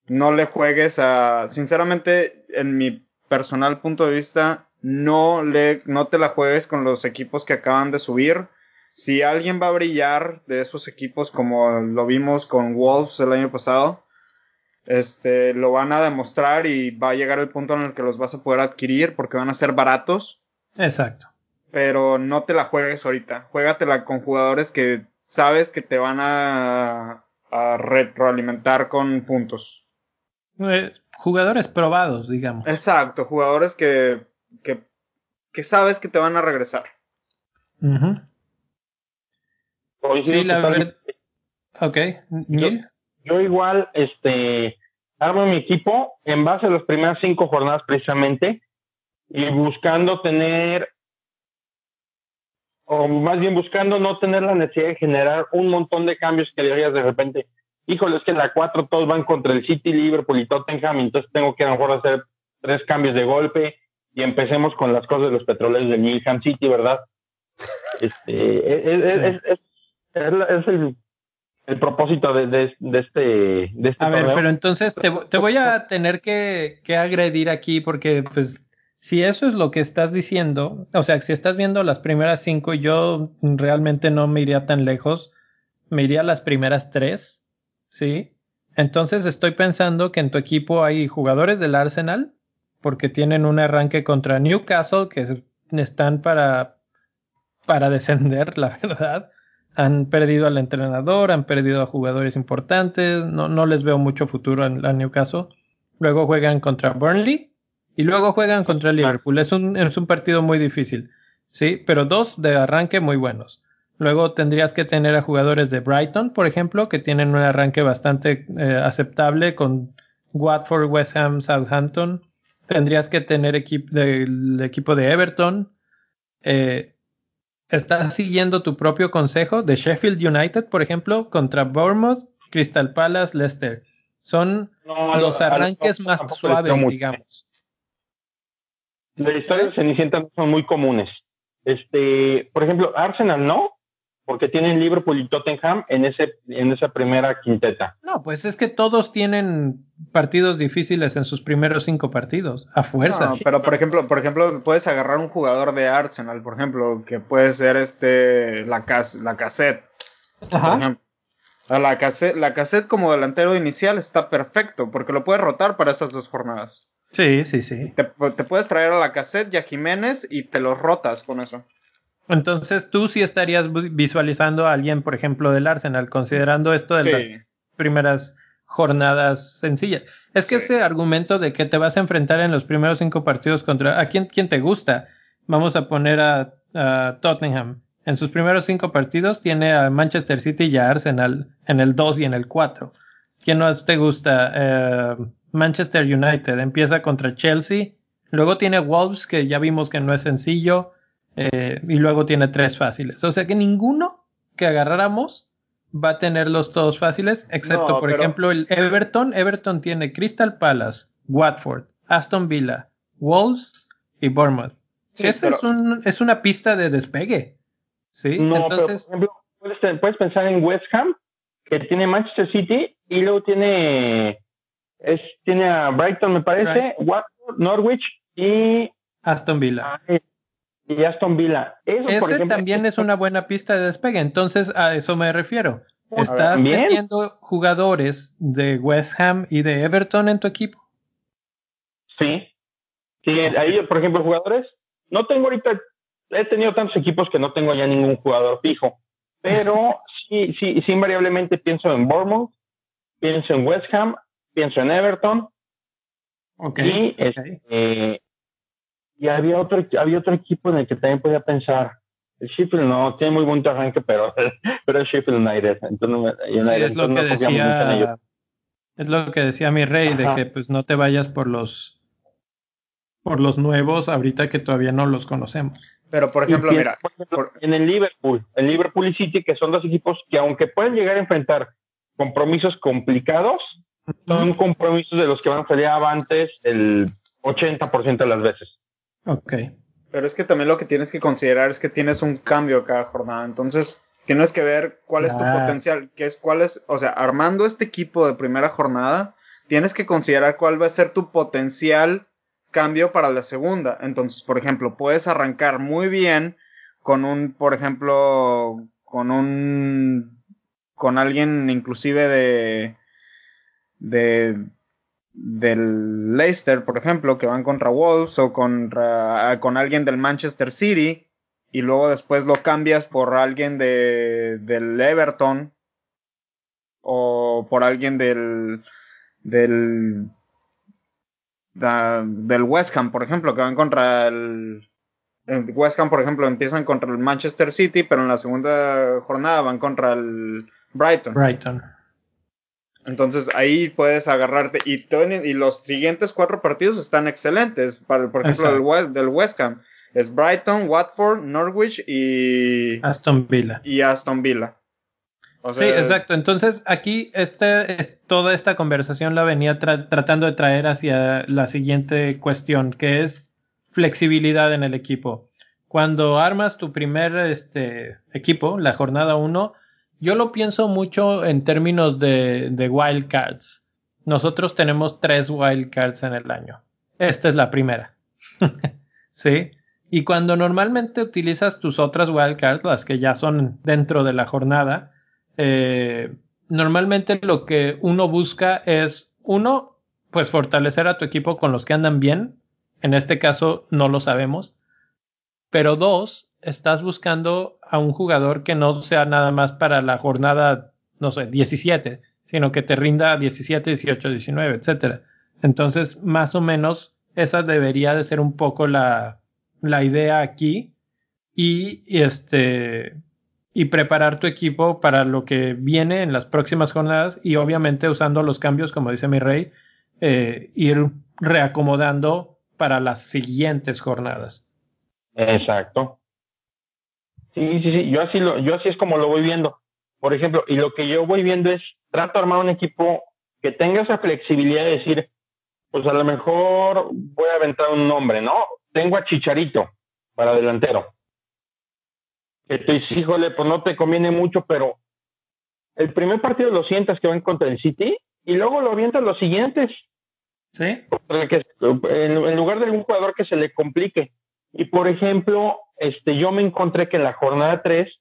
No le juegues a sinceramente en mi personal punto de vista no le no te la juegues con los equipos que acaban de subir. Si alguien va a brillar de esos equipos como lo vimos con Wolves el año pasado, este, lo van a demostrar y va a llegar el punto en el que los vas a poder adquirir porque van a ser baratos. Exacto. pero no te la juegues ahorita. Juégatela con jugadores que sabes que te van a, a retroalimentar con puntos. Eh, jugadores probados, digamos. Exacto, jugadores que, que, que sabes que te van a regresar. Sí, la verdad. Ok, yo, yo, igual, este, armo mi equipo en base a las primeras cinco jornadas precisamente y buscando tener, o más bien buscando no tener la necesidad de generar un montón de cambios que dirías de repente, híjole, es que la cuatro todos van contra el City, Liverpool y Tottenham, entonces tengo que a lo mejor hacer tres cambios de golpe y empecemos con las cosas de los petroleros de Newham City, ¿verdad? Este, es, es, es, el, el, propósito de, de, de, este, de este A ver, pero entonces te, te voy a tener que, que, agredir aquí porque, pues, si eso es lo que estás diciendo, o sea, si estás viendo las primeras cinco, yo realmente no me iría tan lejos, me iría a las primeras tres, ¿sí? Entonces estoy pensando que en tu equipo hay jugadores del Arsenal, porque tienen un arranque contra Newcastle, que están para, para (laughs) descender, la verdad han perdido al entrenador, han perdido a jugadores importantes, no, no les veo mucho futuro la Newcastle. Luego juegan contra Burnley y luego juegan contra Liverpool. Es un, es un partido muy difícil, sí, pero dos de arranque muy buenos. Luego tendrías que tener a jugadores de Brighton, por ejemplo, que tienen un arranque bastante eh, aceptable con Watford, West Ham, Southampton. Tendrías que tener equipo del equipo de Everton. Eh, ¿Estás siguiendo tu propio consejo de Sheffield United, por ejemplo, contra Bournemouth, Crystal Palace, Leicester? Son los arranques más suaves, digamos. Las historias de Cenicienta son muy comunes. Este, por ejemplo, Arsenal no, porque tienen Liverpool y Tottenham en ese en esa primera quinteta. No, pues es que todos tienen partidos difíciles en sus primeros cinco partidos, a fuerza. No, pero por ejemplo, por ejemplo, puedes agarrar un jugador de Arsenal, por ejemplo, que puede ser este la cas la cassette. Ajá. la cassette, la cassette como delantero inicial está perfecto, porque lo puedes rotar para esas dos jornadas. Sí, sí, sí. Te, te puedes traer a la cassette y a Jiménez y te los rotas con eso. Entonces tú sí estarías visualizando a alguien, por ejemplo, del Arsenal, considerando esto de las primeras jornadas sencillas. Es que ese argumento de que te vas a enfrentar en los primeros cinco partidos contra a quién, quién te gusta. Vamos a poner a, Tottenham. En sus primeros cinco partidos tiene a Manchester City y a Arsenal en el 2 y en el 4. ¿Quién más te gusta? Eh, Manchester United empieza contra Chelsea. Luego tiene Wolves, que ya vimos que no es sencillo. Eh, y luego tiene tres fáciles. O sea que ninguno que agarráramos va a tenerlos todos fáciles, excepto, por ejemplo, el Everton. Everton tiene Crystal Palace, Watford, Aston Villa, Wolves y Bournemouth. Esa es, un, es una pista de despegue. ¿sí? Entonces, por ejemplo, puedes, pensar en West Ham, que tiene Manchester City y luego tiene, es, tiene a Brighton, me parece, Watford, Norwich y Aston Villa. Ah, y Aston Villa. Ese también es una buena pista de despegue, entonces a eso me refiero. ¿Estás metiendo jugadores de West Ham y de Everton en tu equipo? Sí. Sí, ahí, por ejemplo, jugadores. No tengo ahorita, he tenido tantos equipos que no tengo ya ningún jugador fijo, pero (laughs) sí, sí, sí, invariablemente pienso en Bournemouth, pienso en West Ham, pienso en Everton. Okay, y Este, y había otro, había otro equipo en el que también podía pensar. El Sheffield no, tiene muy buen arranque, (laughs) pero, pero es Sheffield United. Entonces, es lo que decía, es lo que decía mi rey, de que pues no te vayas por los por los nuevos ahorita que todavía no los conocemos. Pero por ejemplo, mira, en el Liverpool, el Liverpool y City, que son dos equipos que aunque pueden llegar a enfrentar compromisos complicados, son compromisos de los que van a salir avantes el 80% de las veces. Ok. Pero es que también lo que tienes que considerar es que tienes un cambio cada jornada. Entonces, tienes que ver cuál es tu potencial, qué es, cuál es, o sea, armando este equipo de primera jornada, tienes que considerar cuál va a ser tu potencial cambio para la segunda. Entonces, por ejemplo, puedes arrancar muy bien con un, por ejemplo, con un, con alguien inclusive de, de del Leicester, por ejemplo, que van contra Wolves o contra, con alguien del Manchester City y luego después lo cambias por alguien de, del Everton o por alguien del del del West Ham, por ejemplo, que van contra el, el West Ham, por ejemplo, empiezan contra el Manchester City, pero en la segunda jornada van contra el Brighton. Brighton. Entonces ahí puedes agarrarte y, y los siguientes cuatro partidos están excelentes. Para, por ejemplo, el West, del West Ham es Brighton, Watford, Norwich y Aston Villa. Y Aston Villa. sí, exacto. Entonces aquí este, toda esta conversación la venía tratando de traer hacia la siguiente cuestión, que es flexibilidad en el equipo. Cuando armas tu primer este, equipo, la jornada 1, yo lo pienso mucho en términos de, de wildcards. Nosotros tenemos tres wildcards en el año. Esta es la primera. (laughs) ¿Sí? Y cuando normalmente utilizas tus otras wildcards, las que ya son dentro de la jornada, eh, normalmente lo que uno busca es, uno, pues fortalecer a tu equipo con los que andan bien. En este caso no lo sabemos. Pero dos, estás buscando a un jugador que no sea nada más para la jornada, no sé, 17, sino que te rinda 17, 18, 19, etcétera. Entonces, más o menos, esa debería de ser un poco la, la idea aquí. Y, este y preparar tu equipo para lo que viene en las próximas jornadas y obviamente usando los cambios, como dice mi rey, eh, ir reacomodando para las siguientes jornadas. Exacto. Sí, sí, sí, yo así, lo, yo así es como lo voy viendo. Por ejemplo, y lo que yo voy viendo es, trato de armar un equipo que tenga esa flexibilidad de decir, pues a lo mejor voy a aventar un nombre, ¿no? Tengo a Chicharito para delantero. Estoy, híjole, pues no te conviene mucho, pero el primer partido lo sientas que van contra el City y luego lo avientas los siguientes. Sí. en, lugar de un jugador que se le complique. Y por ejemplo, este, yo me encontré que en la jornada 3,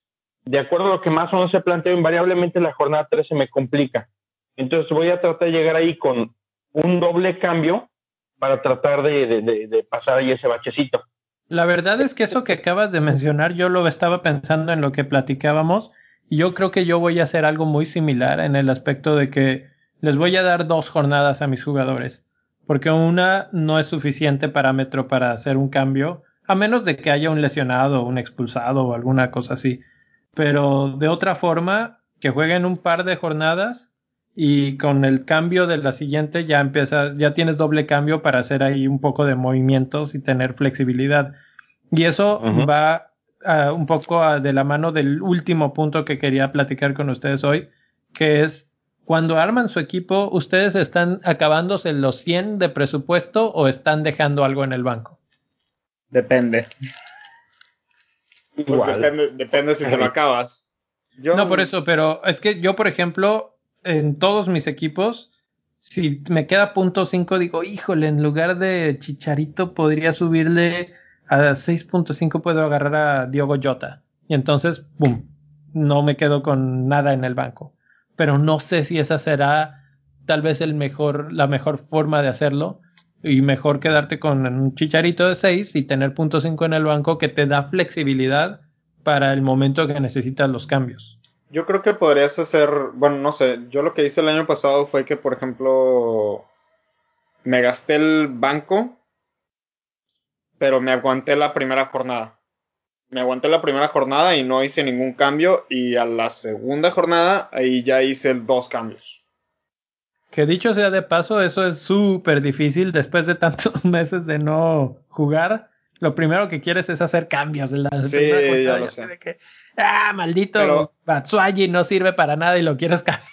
de acuerdo a lo que más o menos se planteó, invariablemente la jornada 3 se me complica. Entonces voy a tratar de llegar ahí con un doble cambio para tratar de, pasar ahí ese bachecito. La verdad es que eso que acabas de mencionar, yo lo estaba pensando en lo que platicábamos y yo creo que yo voy a hacer algo muy similar en el aspecto de que les voy a dar dos jornadas a mis jugadores, porque una no es suficiente parámetro para hacer un cambio a menos de que haya un lesionado, un expulsado o alguna cosa así. Pero de otra forma, que jueguen un par de jornadas y con el cambio de la siguiente ya empiezas, ya tienes doble cambio para hacer ahí un poco de movimientos y tener flexibilidad. Y eso va un poco de la mano del último punto que quería platicar con ustedes hoy, que es cuando arman su equipo, ¿ustedes están acabándose los 100 de presupuesto o están dejando algo en el banco? Depende. Pues depende, si te lo acabas. No, por eso, pero es que yo, por ejemplo, en todos mis equipos, si me queda punto 5, digo, híjole, en lugar de Chicharito podría subirle a 6.5, puedo agarrar a Diogo Jota. Y entonces, ¡pum! No me quedo con nada en el banco. Pero no sé si esa será tal vez el mejor, la mejor forma de hacerlo y mejor quedarte con un chicharito de 6 y tener punto 5 en el banco que te da flexibilidad para el momento que necesitas los cambios. Yo creo que podrías hacer, bueno, no sé, yo lo que hice el año pasado fue que, por ejemplo, me gasté el banco, pero me aguanté la primera jornada. Me aguanté la primera jornada y no hice ningún cambio y a la segunda jornada ahí ya hice dos cambios. Que dicho sea de paso, eso es súper difícil después de tantos (laughs) meses de no jugar. Lo primero que quieres es hacer cambios en la sí, ya lo sé. que, ah, maldito Batsuagi no sirve para nada y lo quieres (laughs) cambiar.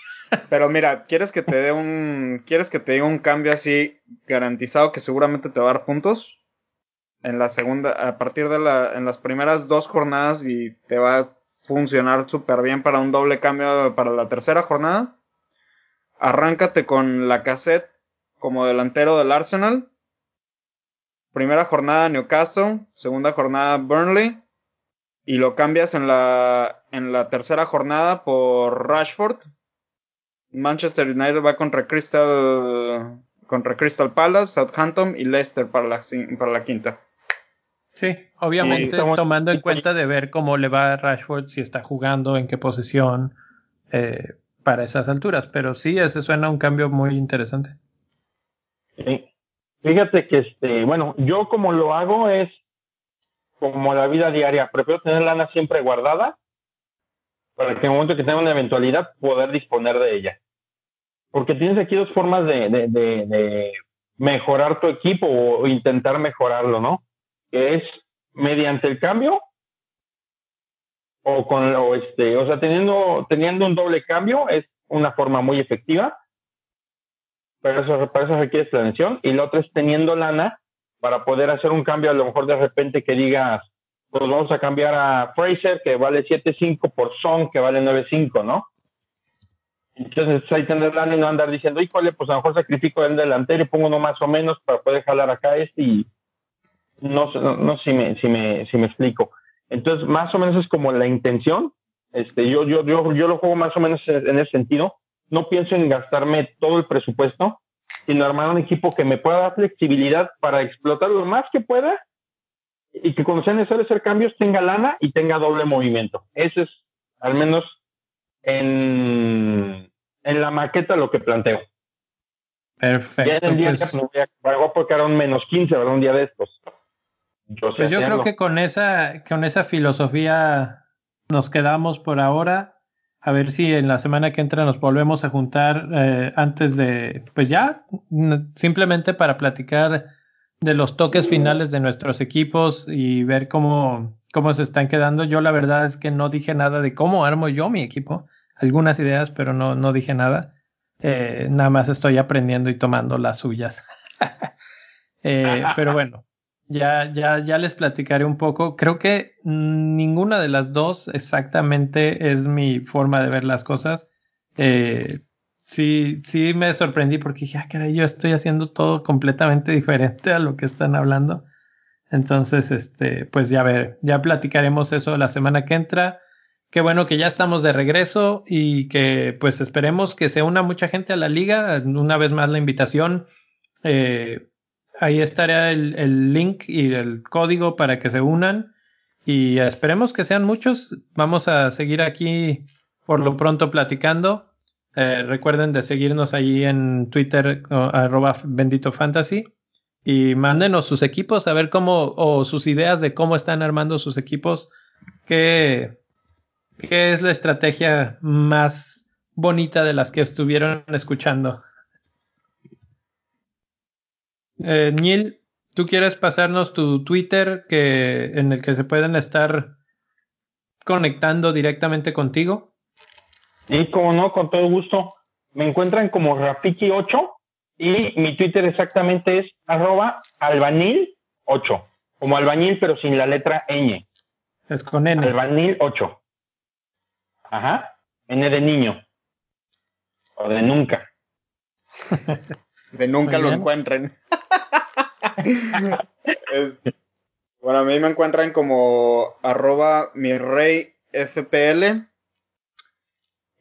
Pero mira, quieres que te dé un, quieres que te diga un cambio así garantizado que seguramente te va a dar puntos en la segunda, a partir de la, en las primeras dos jornadas y te va a funcionar súper bien para un doble cambio para la tercera jornada arráncate con la cassette como delantero del Arsenal. Primera jornada Newcastle, segunda jornada Burnley y lo cambias en la en la tercera jornada por Rashford. Manchester United va contra Crystal contra Crystal Palace, Southampton y Leicester para la, para la quinta. Sí, obviamente tomando en cuenta de ver cómo le va a Rashford, si está jugando, en qué posición, eh, para esas alturas. Pero sí, ese suena un cambio muy interesante. Sí. Fíjate que, este, bueno, yo como lo hago es como la vida diaria. Prefiero tener lana siempre guardada para que en el momento que tenga una eventualidad poder disponer de ella. Porque tienes aquí dos formas de, de, de, mejorar tu equipo o intentar mejorarlo, ¿no? Es mediante el cambio o con lo este, o sea, teniendo, teniendo un doble cambio es una forma muy efectiva. Pero eso, para eso requiere planeación. Y la otra es teniendo lana para poder hacer un cambio a lo mejor de repente que digas, pues vamos a cambiar a Fraser que vale 7.5 por Son que vale 9.5, ¿no? Entonces ahí tener lana y no andar diciendo, híjole, pues a lo mejor sacrifico el delantero y pongo uno más o menos para poder jalar acá este y no, no, no si me, si me, si me explico. Entonces, más o menos es como la intención. Este, yo, yo, yo, yo lo juego más o menos en ese sentido. No pienso en gastarme todo el presupuesto, sino armar un equipo que me pueda dar flexibilidad para explotar lo más que pueda y que cuando sea necesario hacer cambios tenga lana y tenga doble movimiento. Ese es, al menos en, en la maqueta, lo que planteo. Perfecto. Ya en el día pues, voy a, porque era un menos 15, ¿verdad? Un día de estos. Yo, pues yo creo que con esa, con esa filosofía nos quedamos por ahora. A ver si en la semana que entra nos volvemos a juntar eh, antes de, pues ya, simplemente para platicar de los toques finales de nuestros equipos y ver cómo, cómo se están quedando. Yo la verdad es que no dije nada de cómo armo yo mi equipo. Algunas ideas, pero no, no dije nada. Eh, nada más estoy aprendiendo y tomando las suyas. (laughs) eh, pero bueno, ya, ya, ya les platicaré un poco. Creo que ninguna de las dos exactamente es mi forma de ver las cosas. Eh, sí, sí me sorprendí porque dije, ah, caray, yo estoy haciendo todo completamente diferente a lo que están hablando. Entonces, este, pues ya ver, ya platicaremos eso la semana que entra. Qué bueno que ya estamos de regreso y que pues esperemos que se una mucha gente a la liga. Una vez más la invitación. Eh, ahí estará el, link y el código para que se unan y esperemos que sean muchos. Vamos a seguir aquí por lo pronto platicando. Eh, recuerden de seguirnos allí en Twitter, arroba bendito fantasy. Y mándenos sus equipos a ver cómo, o sus ideas de cómo están armando sus equipos. ¿Qué, qué es la estrategia más bonita de las que estuvieron escuchando? Eh, Neil, ¿tú quieres pasarnos tu Twitter que, en el que se pueden estar conectando directamente contigo? Sí, como no, con todo gusto. Me encuentran como Rafiki8 y mi Twitter exactamente es arroba albanil8, como albañil pero sin la letra ñ. Es con N. Albanil8. Ajá. N de niño. O de nunca. (laughs) de nunca lo encuentren. (laughs) bueno, a mí me encuentran como arroba mi rey FPL.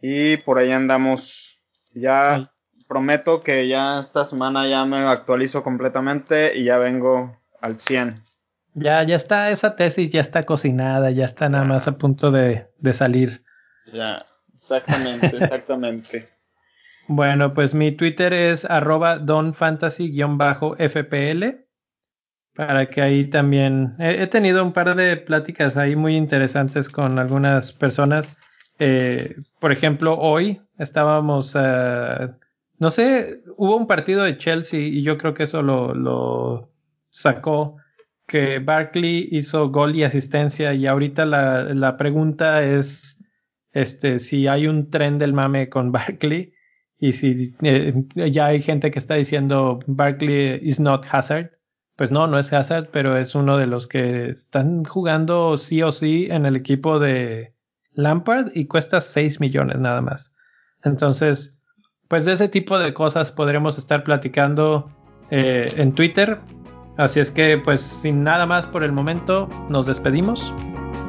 Y por ahí andamos. Ya prometo que ya esta semana ya me actualizo completamente y ya vengo al 100. Ya, ya está esa tesis, ya está cocinada, ya está nada más a punto de, de salir. Ya, exactamente, (laughs) exactamente. Bueno, pues mi Twitter es arroba donfantasy-fpl para que ahí también he, tenido un par de pláticas ahí muy interesantes con algunas personas. Eh, por ejemplo, hoy estábamos, uh, no sé, hubo un partido de Chelsea y yo creo que eso lo, lo sacó, que Barkley hizo gol y asistencia y ahorita la, la pregunta es este, si hay un tren del mame con (laughs) Barkley y si eh, ya hay gente que está diciendo Barkley is not Hazard, pues no, no es Hazard, pero es uno de los que están jugando sí o sí en el equipo de Lampard y cuesta 6 millones nada más. Entonces, pues de ese tipo de cosas podremos estar platicando eh, en Twitter. Así es que, pues sin nada más por el momento, nos despedimos.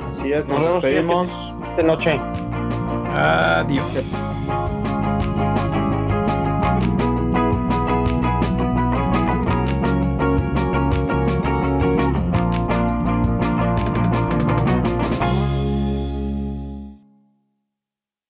Así es, nos, despedimos. De noche. Adiós.